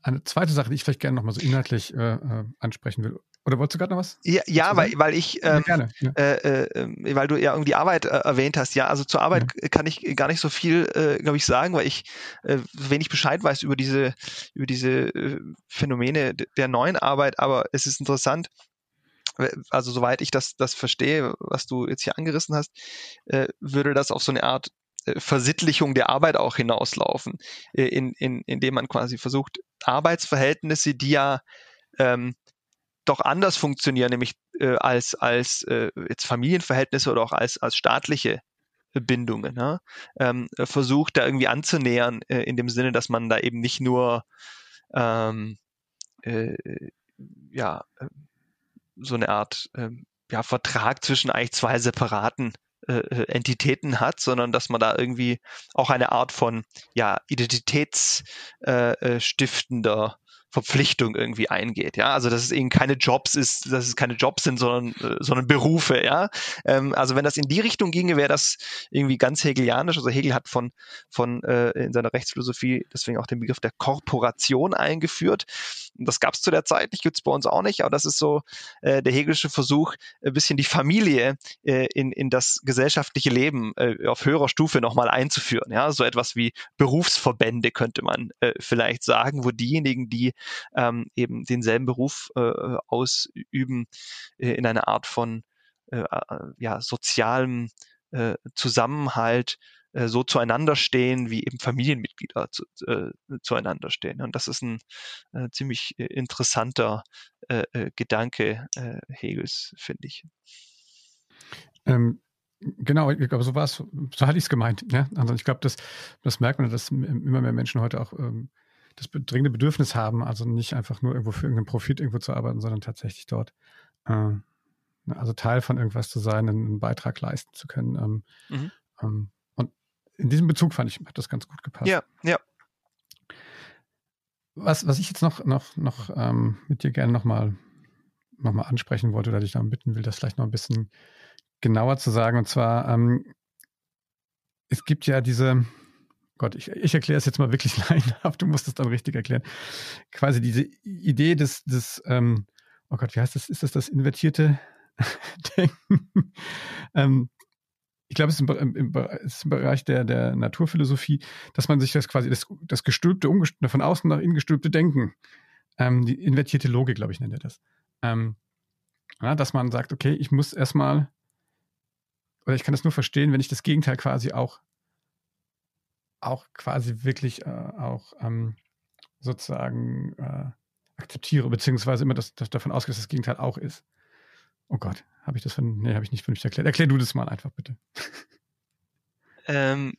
eine zweite Sache, die ich vielleicht gerne nochmal so inhaltlich äh, äh, ansprechen will. Oder wolltest du gerade noch was? Ja, ja weil, weil ich, ähm, gerne, ja. Äh, äh, weil du ja irgendwie Arbeit äh, erwähnt hast. Ja, also zur Arbeit ja. kann ich gar nicht so viel, äh, glaube ich, sagen, weil ich wenig Bescheid weiß über diese, über diese Phänomene der neuen Arbeit. Aber es ist interessant, also soweit ich das, das verstehe, was du jetzt hier angerissen hast, äh, würde das auf so eine Art äh, Versittlichung der Arbeit auch hinauslaufen, äh, in, in, indem man quasi versucht, Arbeitsverhältnisse, die ja ähm, doch anders funktionieren, nämlich äh, als, als äh, jetzt Familienverhältnisse oder auch als, als staatliche Bindungen, ne? ähm, versucht da irgendwie anzunähern, äh, in dem Sinne, dass man da eben nicht nur ähm, äh, ja, so eine Art ähm, ja, Vertrag zwischen eigentlich zwei separaten äh, äh, Entitäten hat, sondern dass man da irgendwie auch eine Art von ja, identitätsstiftender äh, Verpflichtung irgendwie eingeht. Ja, also dass es eben keine Jobs ist, dass es keine Jobs sind, sondern, äh, sondern Berufe. Ja, ähm, also wenn das in die Richtung ginge, wäre das irgendwie ganz hegelianisch. Also Hegel hat von, von äh, in seiner Rechtsphilosophie deswegen auch den Begriff der Korporation eingeführt. Das gab es zu der Zeit nicht, gibt es bei uns auch nicht, aber das ist so äh, der hegelische Versuch, ein bisschen die Familie äh, in, in das gesellschaftliche Leben äh, auf höherer Stufe nochmal einzuführen. Ja, so etwas wie Berufsverbände könnte man äh, vielleicht sagen, wo diejenigen, die ähm, eben denselben Beruf äh, äh, ausüben äh, in einer Art von äh, äh ja, sozialem äh, Zusammenhalt so zueinander stehen, wie eben Familienmitglieder zu, äh, zueinander stehen. Und das ist ein äh, ziemlich interessanter äh, Gedanke Hegels, finde ich. Ähm, genau, ich glaube, so war es, so hatte ich es gemeint. Ja? Also ich glaube, das, das merkt man, dass immer mehr Menschen heute auch ähm, das dringende Bedürfnis haben, also nicht einfach nur irgendwo für irgendeinen Profit irgendwo zu arbeiten, sondern tatsächlich dort, äh, also Teil von irgendwas zu sein, einen Beitrag leisten zu können. Ähm, mhm. ähm, und in diesem Bezug fand ich, hat das ganz gut gepasst. Ja, ja. Was, was ich jetzt noch, noch, noch ähm, mit dir gerne nochmal noch mal ansprechen wollte oder dich darum bitten will, das vielleicht noch ein bisschen genauer zu sagen. Und zwar, ähm, es gibt ja diese, Gott, ich, ich erkläre es jetzt mal wirklich laienhaft, du musst es dann richtig erklären. Quasi diese Idee des, des ähm, oh Gott, wie heißt das? Ist das das invertierte Denken? ähm, ich glaube, es, es ist im, Bereich der, der Naturphilosophie, dass man sich das quasi, das, das gestülpte, von außen nach innen gestülpte Denken, ähm, die invertierte Logik, glaube ich, nennt er das. Ähm, ja, dass man sagt, okay, ich muss erstmal, oder ich kann das nur verstehen, wenn ich das Gegenteil quasi auch auch quasi wirklich äh, auch ähm, sozusagen äh, akzeptiere, beziehungsweise immer das, das davon ausgehe, dass das Gegenteil auch ist. Oh Gott, habe ich das von, nee, habe ich nicht vernünftig erklärt. Erklär du das mal einfach bitte. Ähm,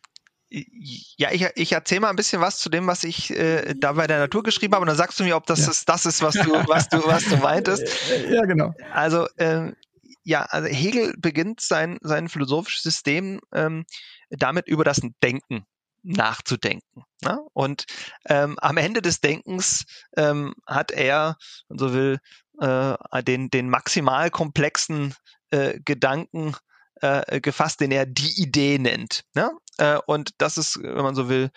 ja, ich, ich erzähle mal ein bisschen was zu dem, was ich äh, da bei der Natur geschrieben habe, und dann sagst du mir, ob das ja. ist, das ist, was du, was du, was du meintest. Ja, genau. Also ähm, ja, also Hegel beginnt sein, sein philosophisches System ähm, damit über das Denken nachzudenken. Ne? Und ähm, am Ende des Denkens ähm, hat er, wenn so will, äh, den, den maximal komplexen äh, Gedanken äh, gefasst, den er die Idee nennt. Ne? Äh, und das ist, wenn man so will,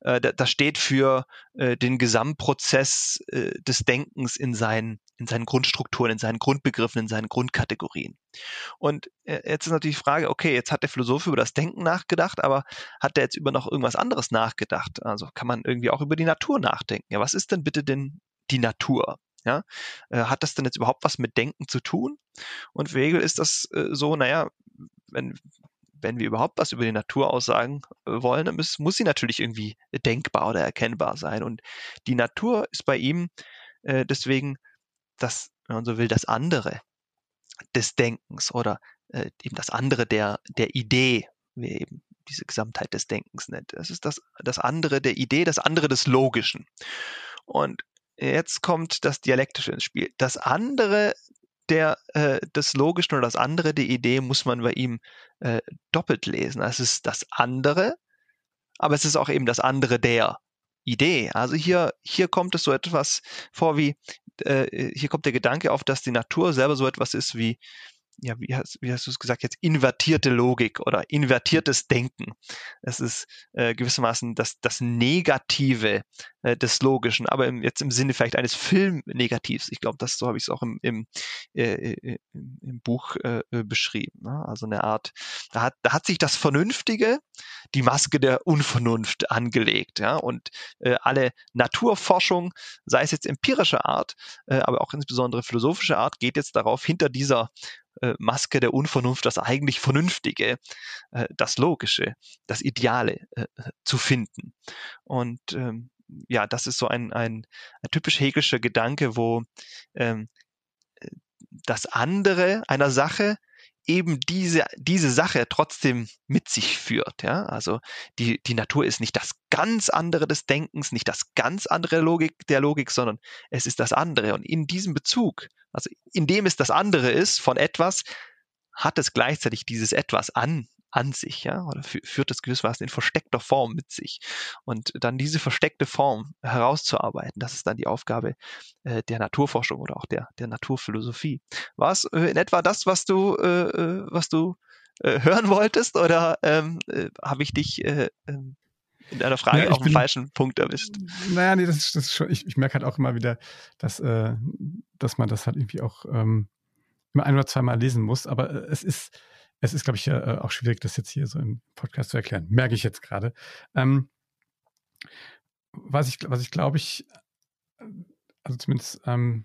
äh, das steht für äh, den Gesamtprozess äh, des Denkens in seinen, in seinen Grundstrukturen, in seinen Grundbegriffen, in seinen Grundkategorien. Und äh, jetzt ist natürlich die Frage, okay, jetzt hat der Philosoph über das Denken nachgedacht, aber hat er jetzt über noch irgendwas anderes nachgedacht? Also kann man irgendwie auch über die Natur nachdenken. Ja, was ist denn bitte denn die Natur? Ja, äh, hat das denn jetzt überhaupt was mit Denken zu tun? Und für Hegel ist das äh, so, naja, wenn, wenn wir überhaupt was über die Natur aussagen wollen, dann muss, muss sie natürlich irgendwie denkbar oder erkennbar sein. Und die Natur ist bei ihm deswegen das, wenn man so will, das andere des Denkens oder äh, eben das andere der, der Idee, wie er eben diese Gesamtheit des Denkens nennt. Das ist das, das andere der Idee, das andere des Logischen. Und jetzt kommt das Dialektische ins Spiel. Das andere der, äh, des Logischen oder das andere der Idee muss man bei ihm äh, doppelt lesen. Es ist das andere, aber es ist auch eben das andere der Idee. Also hier, hier kommt es so etwas vor wie, äh, hier kommt der Gedanke auf, dass die Natur selber so etwas ist wie ja, wie hast, wie hast du es gesagt, jetzt invertierte Logik oder invertiertes Denken. Es ist äh, gewissermaßen das, das Negative äh, des Logischen, aber im, jetzt im Sinne vielleicht eines Filmnegativs. Ich glaube, das so habe ich es auch im, im, äh, äh im Buch äh, äh, beschrieben. Ne? Also eine Art, da hat, da hat sich das Vernünftige die Maske der Unvernunft angelegt. Ja? Und äh, alle Naturforschung, sei es jetzt empirischer Art, äh, aber auch insbesondere philosophischer Art, geht jetzt darauf, hinter dieser äh, Maske der Unvernunft das eigentlich Vernünftige, äh, das Logische, das Ideale äh, zu finden. Und ähm, ja, das ist so ein, ein, ein typisch hegelischer Gedanke, wo ähm, das andere einer Sache eben diese, diese Sache trotzdem mit sich führt. Ja? Also die, die Natur ist nicht das ganz andere des Denkens, nicht das ganz andere Logik der Logik, sondern es ist das andere. Und in diesem Bezug, also indem es das andere ist von etwas, hat es gleichzeitig dieses etwas an an sich, ja, oder führt es gewissermaßen in versteckter Form mit sich. Und dann diese versteckte Form herauszuarbeiten, das ist dann die Aufgabe äh, der Naturforschung oder auch der, der Naturphilosophie. War es äh, in etwa das, was du, äh, äh was du äh, hören wolltest, oder ähm, äh, habe ich dich ähm, in deiner Frage ja, auf den falschen Punkt erwischt. Naja, nee, das ist, das ist schon, ich, ich merke halt auch immer wieder, dass, äh, dass man das halt irgendwie auch ähm, immer ein oder zweimal lesen muss. Aber äh, es ist, es ist, glaube ich, äh, auch schwierig, das jetzt hier so im Podcast zu erklären. Merke ich jetzt gerade. Ähm, was ich, was ich glaube ich, also zumindest, ähm,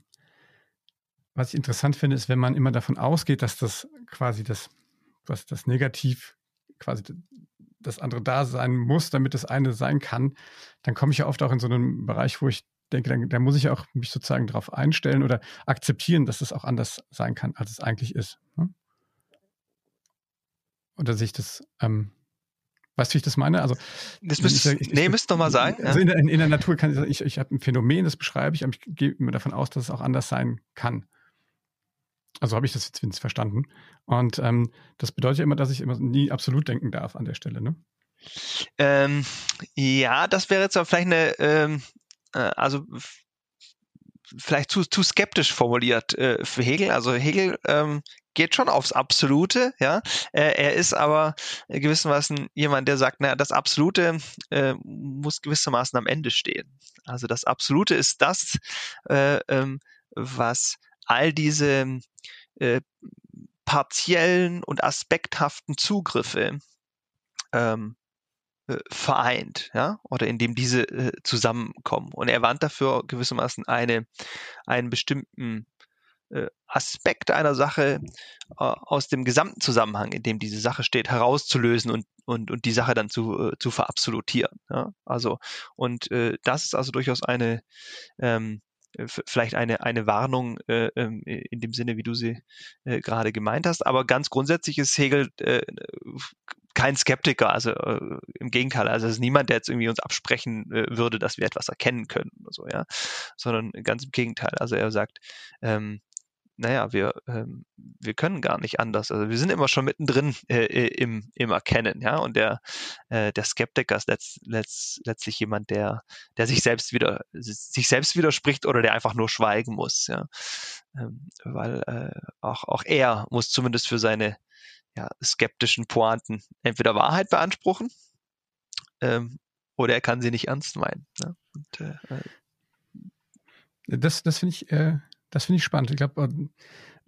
was ich interessant finde, ist, wenn man immer davon ausgeht, dass das quasi das, was das Negativ, quasi das andere da sein muss, damit das eine sein kann, dann komme ich ja oft auch in so einen Bereich, wo ich denke, da, da muss ich auch mich sozusagen darauf einstellen oder akzeptieren, dass es auch anders sein kann, als es eigentlich ist. Ne? Oder sehe ich das, ähm, weißt du, wie ich das meine? Also, das müsst, ich, ich, nee, müsst doch mal sagen. Also in, der, in, in, der Natur kann ich sagen, ich, ich habe ein Phänomen, das beschreibe ich, aber ich gehe immer davon aus, dass es auch anders sein kann. Also habe ich das jetzt verstanden. Und ähm, das bedeutet ja immer, dass ich immer nie absolut denken darf an der Stelle, ne? Ähm, ja, das wäre jetzt vielleicht eine, ähm, äh, also vielleicht zu, zu skeptisch formuliert äh, für Hegel. Also Hegel ähm, geht schon aufs Absolute, ja. Äh, er ist aber gewissermaßen jemand, der sagt, naja, das Absolute äh, muss gewissermaßen am Ende stehen. Also das Absolute ist das, äh, ähm, was all diese äh, partiellen und aspekthaften Zugriffe ähm, äh, vereint, ja, oder indem diese äh, zusammenkommen. Und er warnt dafür gewissermaßen eine, einen bestimmten äh, Aspekt einer Sache äh, aus dem gesamten Zusammenhang, in dem diese Sache steht, herauszulösen und, und, und die Sache dann zu, äh, zu verabsolutieren. Ja? Also, und äh, das ist also durchaus eine, ähm, vielleicht eine, eine Warnung äh, ähm, in dem Sinne, wie du sie äh, gerade gemeint hast. Aber ganz grundsätzlich ist Hegel äh, kein Skeptiker, also äh, im Gegenteil, also es ist niemand, der jetzt irgendwie uns absprechen äh, würde, dass wir etwas erkennen können oder so, ja, sondern ganz im Gegenteil. Also er sagt, ähm, naja, wir, ähm, wir können gar nicht anders. Also wir sind immer schon mittendrin äh, im, im Erkennen, ja. Und der, äh, der Skeptiker ist letzt, letzt, letztlich jemand, der, der sich selbst wieder, sich selbst widerspricht oder der einfach nur schweigen muss, ja. Ähm, weil äh, auch, auch er muss zumindest für seine ja, skeptischen Pointen entweder Wahrheit beanspruchen ähm, oder er kann sie nicht ernst meinen. Ne? Und, äh, äh das das finde ich äh, das finde ich spannend. Ich glaube, äh,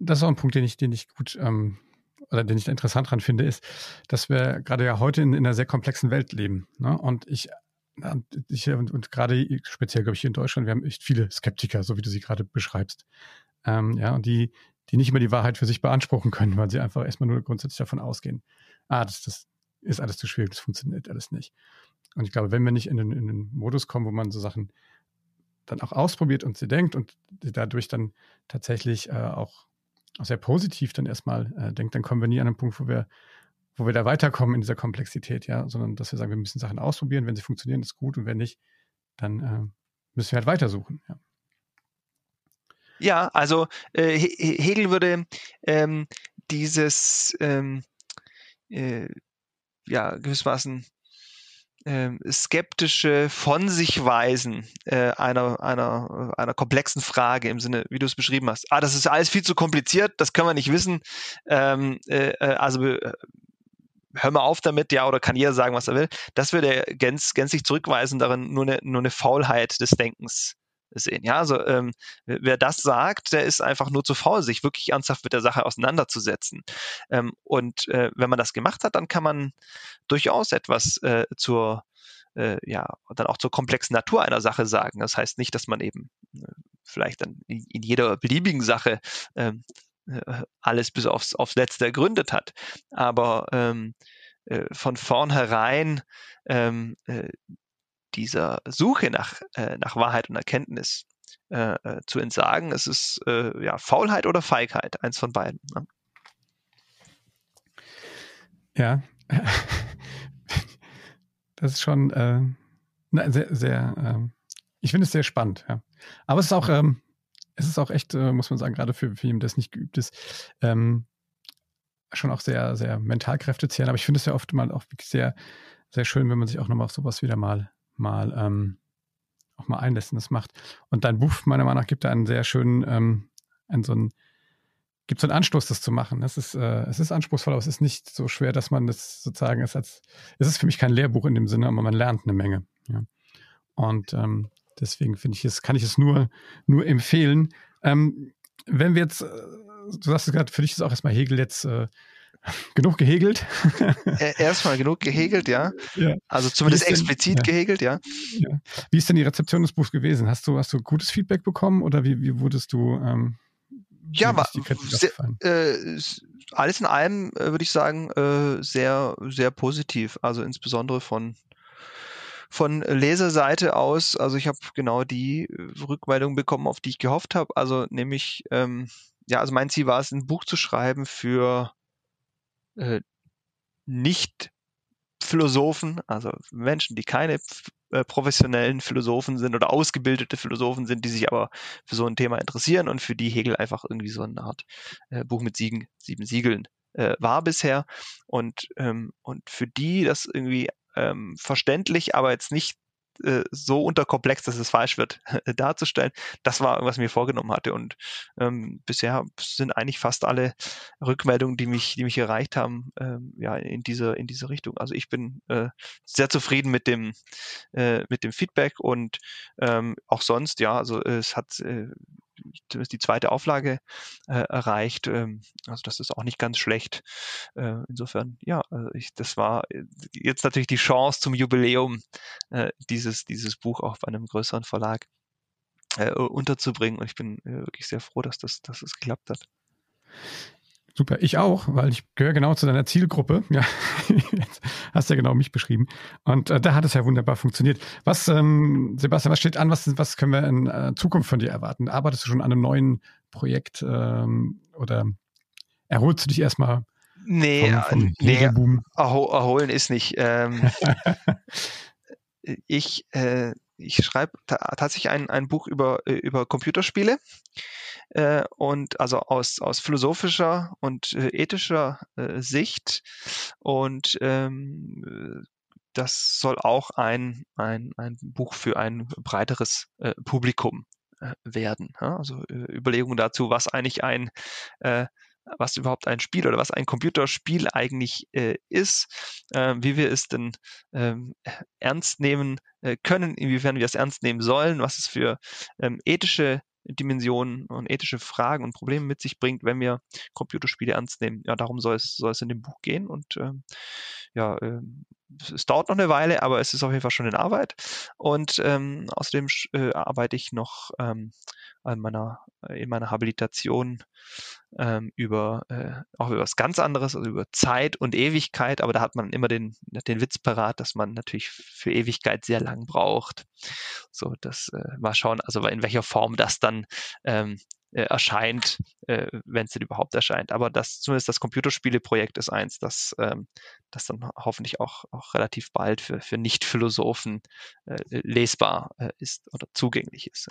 das ist auch ein Punkt, den ich, den ich gut ähm, oder den ich interessant dran finde, ist, dass wir gerade ja heute in, in einer sehr komplexen Welt leben. Ne? Und ich, ich und, und gerade speziell, glaube ich, hier in Deutschland, wir haben echt viele Skeptiker, so wie du sie gerade beschreibst. Ähm, ja, und die, die nicht immer die Wahrheit für sich beanspruchen können, weil sie einfach erstmal nur grundsätzlich davon ausgehen, ah, das, das ist alles zu schwierig, das funktioniert alles nicht. Und ich glaube, wenn wir nicht in den, in den Modus kommen, wo man so Sachen dann auch ausprobiert und sie denkt und dadurch dann tatsächlich äh, auch, auch sehr positiv dann erstmal äh, denkt, dann kommen wir nie an einen Punkt, wo wir, wo wir da weiterkommen in dieser Komplexität, ja, sondern dass wir sagen, wir müssen Sachen ausprobieren, wenn sie funktionieren, ist gut und wenn nicht, dann äh, müssen wir halt weitersuchen, ja. Ja, also äh, Hegel würde ähm, dieses ähm, äh, ja gewissermaßen ähm, skeptische von sich weisen äh, einer, einer, einer komplexen Frage im Sinne, wie du es beschrieben hast. Ah, das ist alles viel zu kompliziert, das können wir nicht wissen. Ähm, äh, äh also äh, hör mal auf damit, ja, oder kann jeder sagen, was er will. Das würde gänz, gänzlich zurückweisen, darin nur eine, nur eine Faulheit des Denkens sehen. Ja, also ähm, wer das sagt, der ist einfach nur zu faul, sich wirklich ernsthaft mit der Sache auseinanderzusetzen. Ähm, und äh, wenn man das gemacht hat, dann kann man durchaus etwas äh, zur äh, ja, dann auch zur komplexen Natur einer Sache sagen. Das heißt nicht, dass man eben äh, vielleicht dann in, jeder beliebigen Sache ähm, äh, alles bis aufs, aufs Letzte ergründet hat. Aber ähm, äh, von vornherein ähm, äh, dieser Suche nach, äh, nach Wahrheit und Erkenntnis äh, äh, zu entsagen. Es ist äh, ja Faulheit oder Feigheit, eins von beiden. Ne? Ja, das ist schon äh, sehr, sehr äh, ich finde es sehr spannend, ja. Aber es ist auch, ähm, es ist auch echt, äh, muss man sagen, gerade für, für jemanden, der es nicht geübt ist, ähm, schon auch sehr, sehr Mentalkräfte zehren. Aber ich finde es ja oft mal auch sehr, sehr schön, wenn man sich auch nochmal auf sowas wieder mal mal ähm, auch mal einlässt und das macht. Und dein Buch, meiner Meinung nach, gibt da einen sehr schönen, ähm, einen, so einen, gibt so einen Anstoß, das zu machen. Es ist, äh, es ist anspruchsvoll, aber es ist nicht so schwer, dass man das sozusagen ist als, es ist für mich kein Lehrbuch in dem Sinne, aber man lernt eine Menge. Ja. Und ähm, deswegen finde ich es, kann ich es nur, nur empfehlen. Ähm, wenn wir jetzt, äh, du sagst es gerade, für dich ist auch erstmal Hegel jetzt äh, genug gehegelt. Erstmal genug gehegelt, ja. ja. Also zumindest denn, explizit ja. gehegelt, ja. ja. Wie ist denn die Rezeption des Buchs gewesen? Hast du, hast du gutes Feedback bekommen oder wie, wie wurdest du? Ähm, ja, war sehr, äh, alles in allem äh, würde ich sagen äh, sehr, sehr positiv. Also insbesondere von von Leserseite aus. Also ich habe genau die Rückmeldung bekommen, auf die ich gehofft habe. Also nämlich ähm, ja, also mein Ziel war es, ein Buch zu schreiben für äh, nicht Philosophen, also Menschen, die keine äh, professionellen Philosophen sind oder ausgebildete Philosophen sind, die sich aber für so ein Thema interessieren und für die Hegel einfach irgendwie so eine Art äh, Buch mit sieben, sieben Siegeln war bisher. Und, ähm, und für die das irgendwie ähm, verständlich, aber jetzt nicht äh, so unterkomplex, dass es falsch wird, darzustellen. Das war, was ich mir vorgenommen hatte. Und ähm, bisher sind eigentlich fast alle Rückmeldungen, die mich, die mich erreicht haben, ähm, ja, in diese, in diese Richtung. Also ich bin äh, sehr zufrieden mit dem, äh, mit dem Feedback und ähm, auch sonst, ja, also es hat äh, zumindest die zweite Auflage äh, erreicht. Ähm, also das ist auch nicht ganz schlecht. Äh, insofern, ja, also ich, das war jetzt natürlich die Chance zum Jubiläum, äh, dieses, dieses Buch auch bei einem größeren Verlag äh, unterzubringen. Und ich bin äh, wirklich sehr froh, dass das, dass das geklappt hat. Super, ich auch, weil ich gehöre genau zu deiner Zielgruppe. Ja, hast ja genau mich beschrieben. Und äh, da hat es ja wunderbar funktioniert. Was, ähm, Sebastian, was steht an? Was, was können wir in äh, Zukunft von dir erwarten? Arbeitest du schon an einem neuen Projekt ähm, oder erholst du dich erstmal? Nee, vom, vom äh, nee erho erholen ist nicht. Ähm, ich äh, ich schreibe tatsächlich ein, ein Buch über, äh, über Computerspiele äh, und also aus, aus philosophischer und äh, ethischer äh, Sicht und ähm, das soll auch ein, ein, ein Buch für ein breiteres äh, Publikum äh, werden. Ja? Also Überlegungen dazu, was eigentlich ein was überhaupt ein Spiel oder was ein Computerspiel eigentlich äh, ist, äh, wie wir es denn ähm, ernst nehmen äh, können, inwiefern wir es ernst nehmen sollen, was es für ähm, ethische Dimensionen und ethische Fragen und Probleme mit sich bringt, wenn wir Computerspiele ernst nehmen. Ja, darum soll es, soll es in dem Buch gehen und ähm, ja, ähm, es dauert noch eine Weile, aber es ist auf jeden Fall schon in Arbeit. Und ähm, außerdem äh, arbeite ich noch ähm, an meiner, in meiner Habilitation ähm, über äh, auch über was ganz anderes, also über Zeit und Ewigkeit, aber da hat man immer den, den Witz parat, dass man natürlich für Ewigkeit sehr lang braucht. So, das äh, mal schauen, also in welcher Form das dann ähm, äh, erscheint, äh, wenn es denn überhaupt erscheint. Aber das, zumindest das Computerspiele-Projekt ist eins, das, ähm, das dann hoffentlich auch, auch relativ bald für, für Nicht-Philosophen äh, lesbar äh, ist oder zugänglich ist.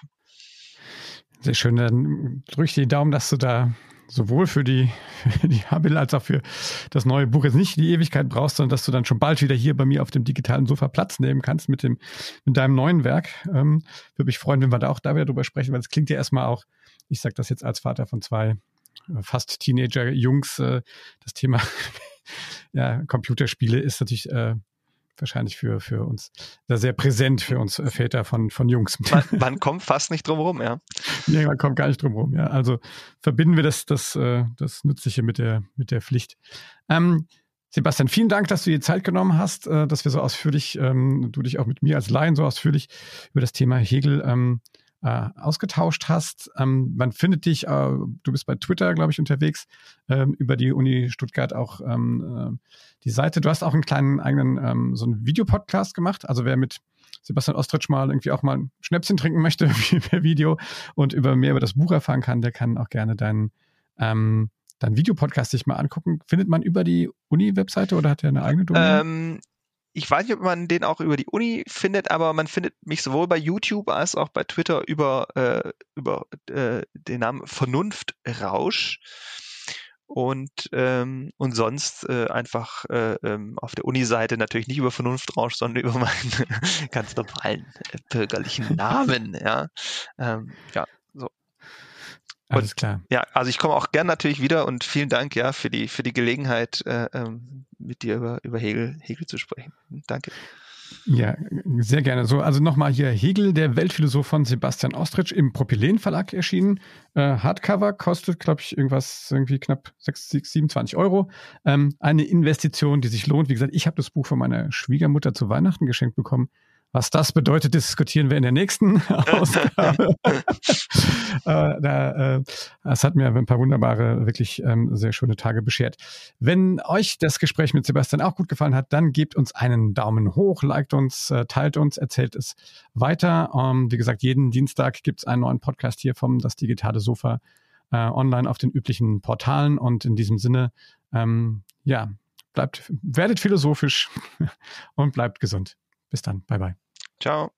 Sehr schön. Dann drücke ich die Daumen, dass du da sowohl für die, für die Habil als auch für das neue Buch jetzt nicht die Ewigkeit brauchst, sondern dass du dann schon bald wieder hier bei mir auf dem digitalen Sofa Platz nehmen kannst mit dem, mit deinem neuen Werk. Ähm, würde mich freuen, wenn wir da auch da wieder drüber sprechen, weil es klingt ja erstmal auch, ich sage das jetzt als Vater von zwei äh, fast Teenager-Jungs, äh, das Thema ja, Computerspiele ist natürlich äh, wahrscheinlich für, für uns sehr präsent für uns Väter von, von Jungs. Man, man kommt fast nicht drum rum, ja. Nee, man kommt gar nicht drum rum, ja. Also verbinden wir das, das, äh, das Nützliche mit der, mit der Pflicht. Ähm, Sebastian, vielen Dank, dass du dir Zeit genommen hast, äh, dass wir so ausführlich, ähm, du dich auch mit mir als Laien so ausführlich über das Thema Hegel ähm, äh, ausgetauscht hast. Ähm, man findet dich, äh, du bist bei Twitter, glaube ich, unterwegs, ähm, über die Uni Stuttgart auch ähm, äh, die Seite. Du hast auch einen kleinen eigenen, ähm, so einen Videopodcast gemacht. Also wer mit Sebastian Ostritsch mal irgendwie auch mal ein Schnäpschen trinken möchte per Video und über mehr über das Buch erfahren kann, der kann auch gerne deinen ähm, dein Videopodcast sich mal angucken. Findet man über die Uni-Webseite oder hat er eine eigene Domain? Ähm, ich weiß nicht, ob man den auch über die Uni findet, aber man findet mich sowohl bei YouTube als auch bei Twitter über, äh, über äh, den Namen Vernunftrausch. Und, ähm, und sonst äh, einfach äh, ähm, auf der Uni-Seite natürlich nicht über Vernunftrausch, sondern über meinen ganz normalen äh, bürgerlichen Namen. Ja, ähm, ja Alles klar. Ja, also ich komme auch gern natürlich wieder und vielen Dank ja für die für die Gelegenheit, äh, ähm, mit dir über, über Hegel, Hegel zu sprechen. Danke. Ja, sehr gerne. So, also nochmal hier Hegel, der Weltphilosoph von Sebastian Ostritsch im Propylen Verlag erschienen. Äh, Hardcover kostet, glaube ich, irgendwas irgendwie knapp 6, 27 Euro. Ähm, eine Investition, die sich lohnt. Wie gesagt, ich habe das Buch von meiner Schwiegermutter zu Weihnachten geschenkt bekommen. Was das bedeutet, diskutieren wir in der nächsten Ausgabe. äh, da, äh, das hat mir ein paar wunderbare, wirklich ähm, sehr schöne Tage beschert. Wenn euch das Gespräch mit Sebastian auch gut gefallen hat, dann gebt uns einen Daumen hoch, liked uns, äh, teilt uns, erzählt es weiter. Ähm, wie gesagt, jeden Dienstag gibt es einen neuen Podcast hier vom Das Digitale Sofa äh, online auf den üblichen Portalen. Und in diesem Sinne, ähm, ja, bleibt, werdet philosophisch und bleibt gesund. Bis dann. Bye bye. Ciao.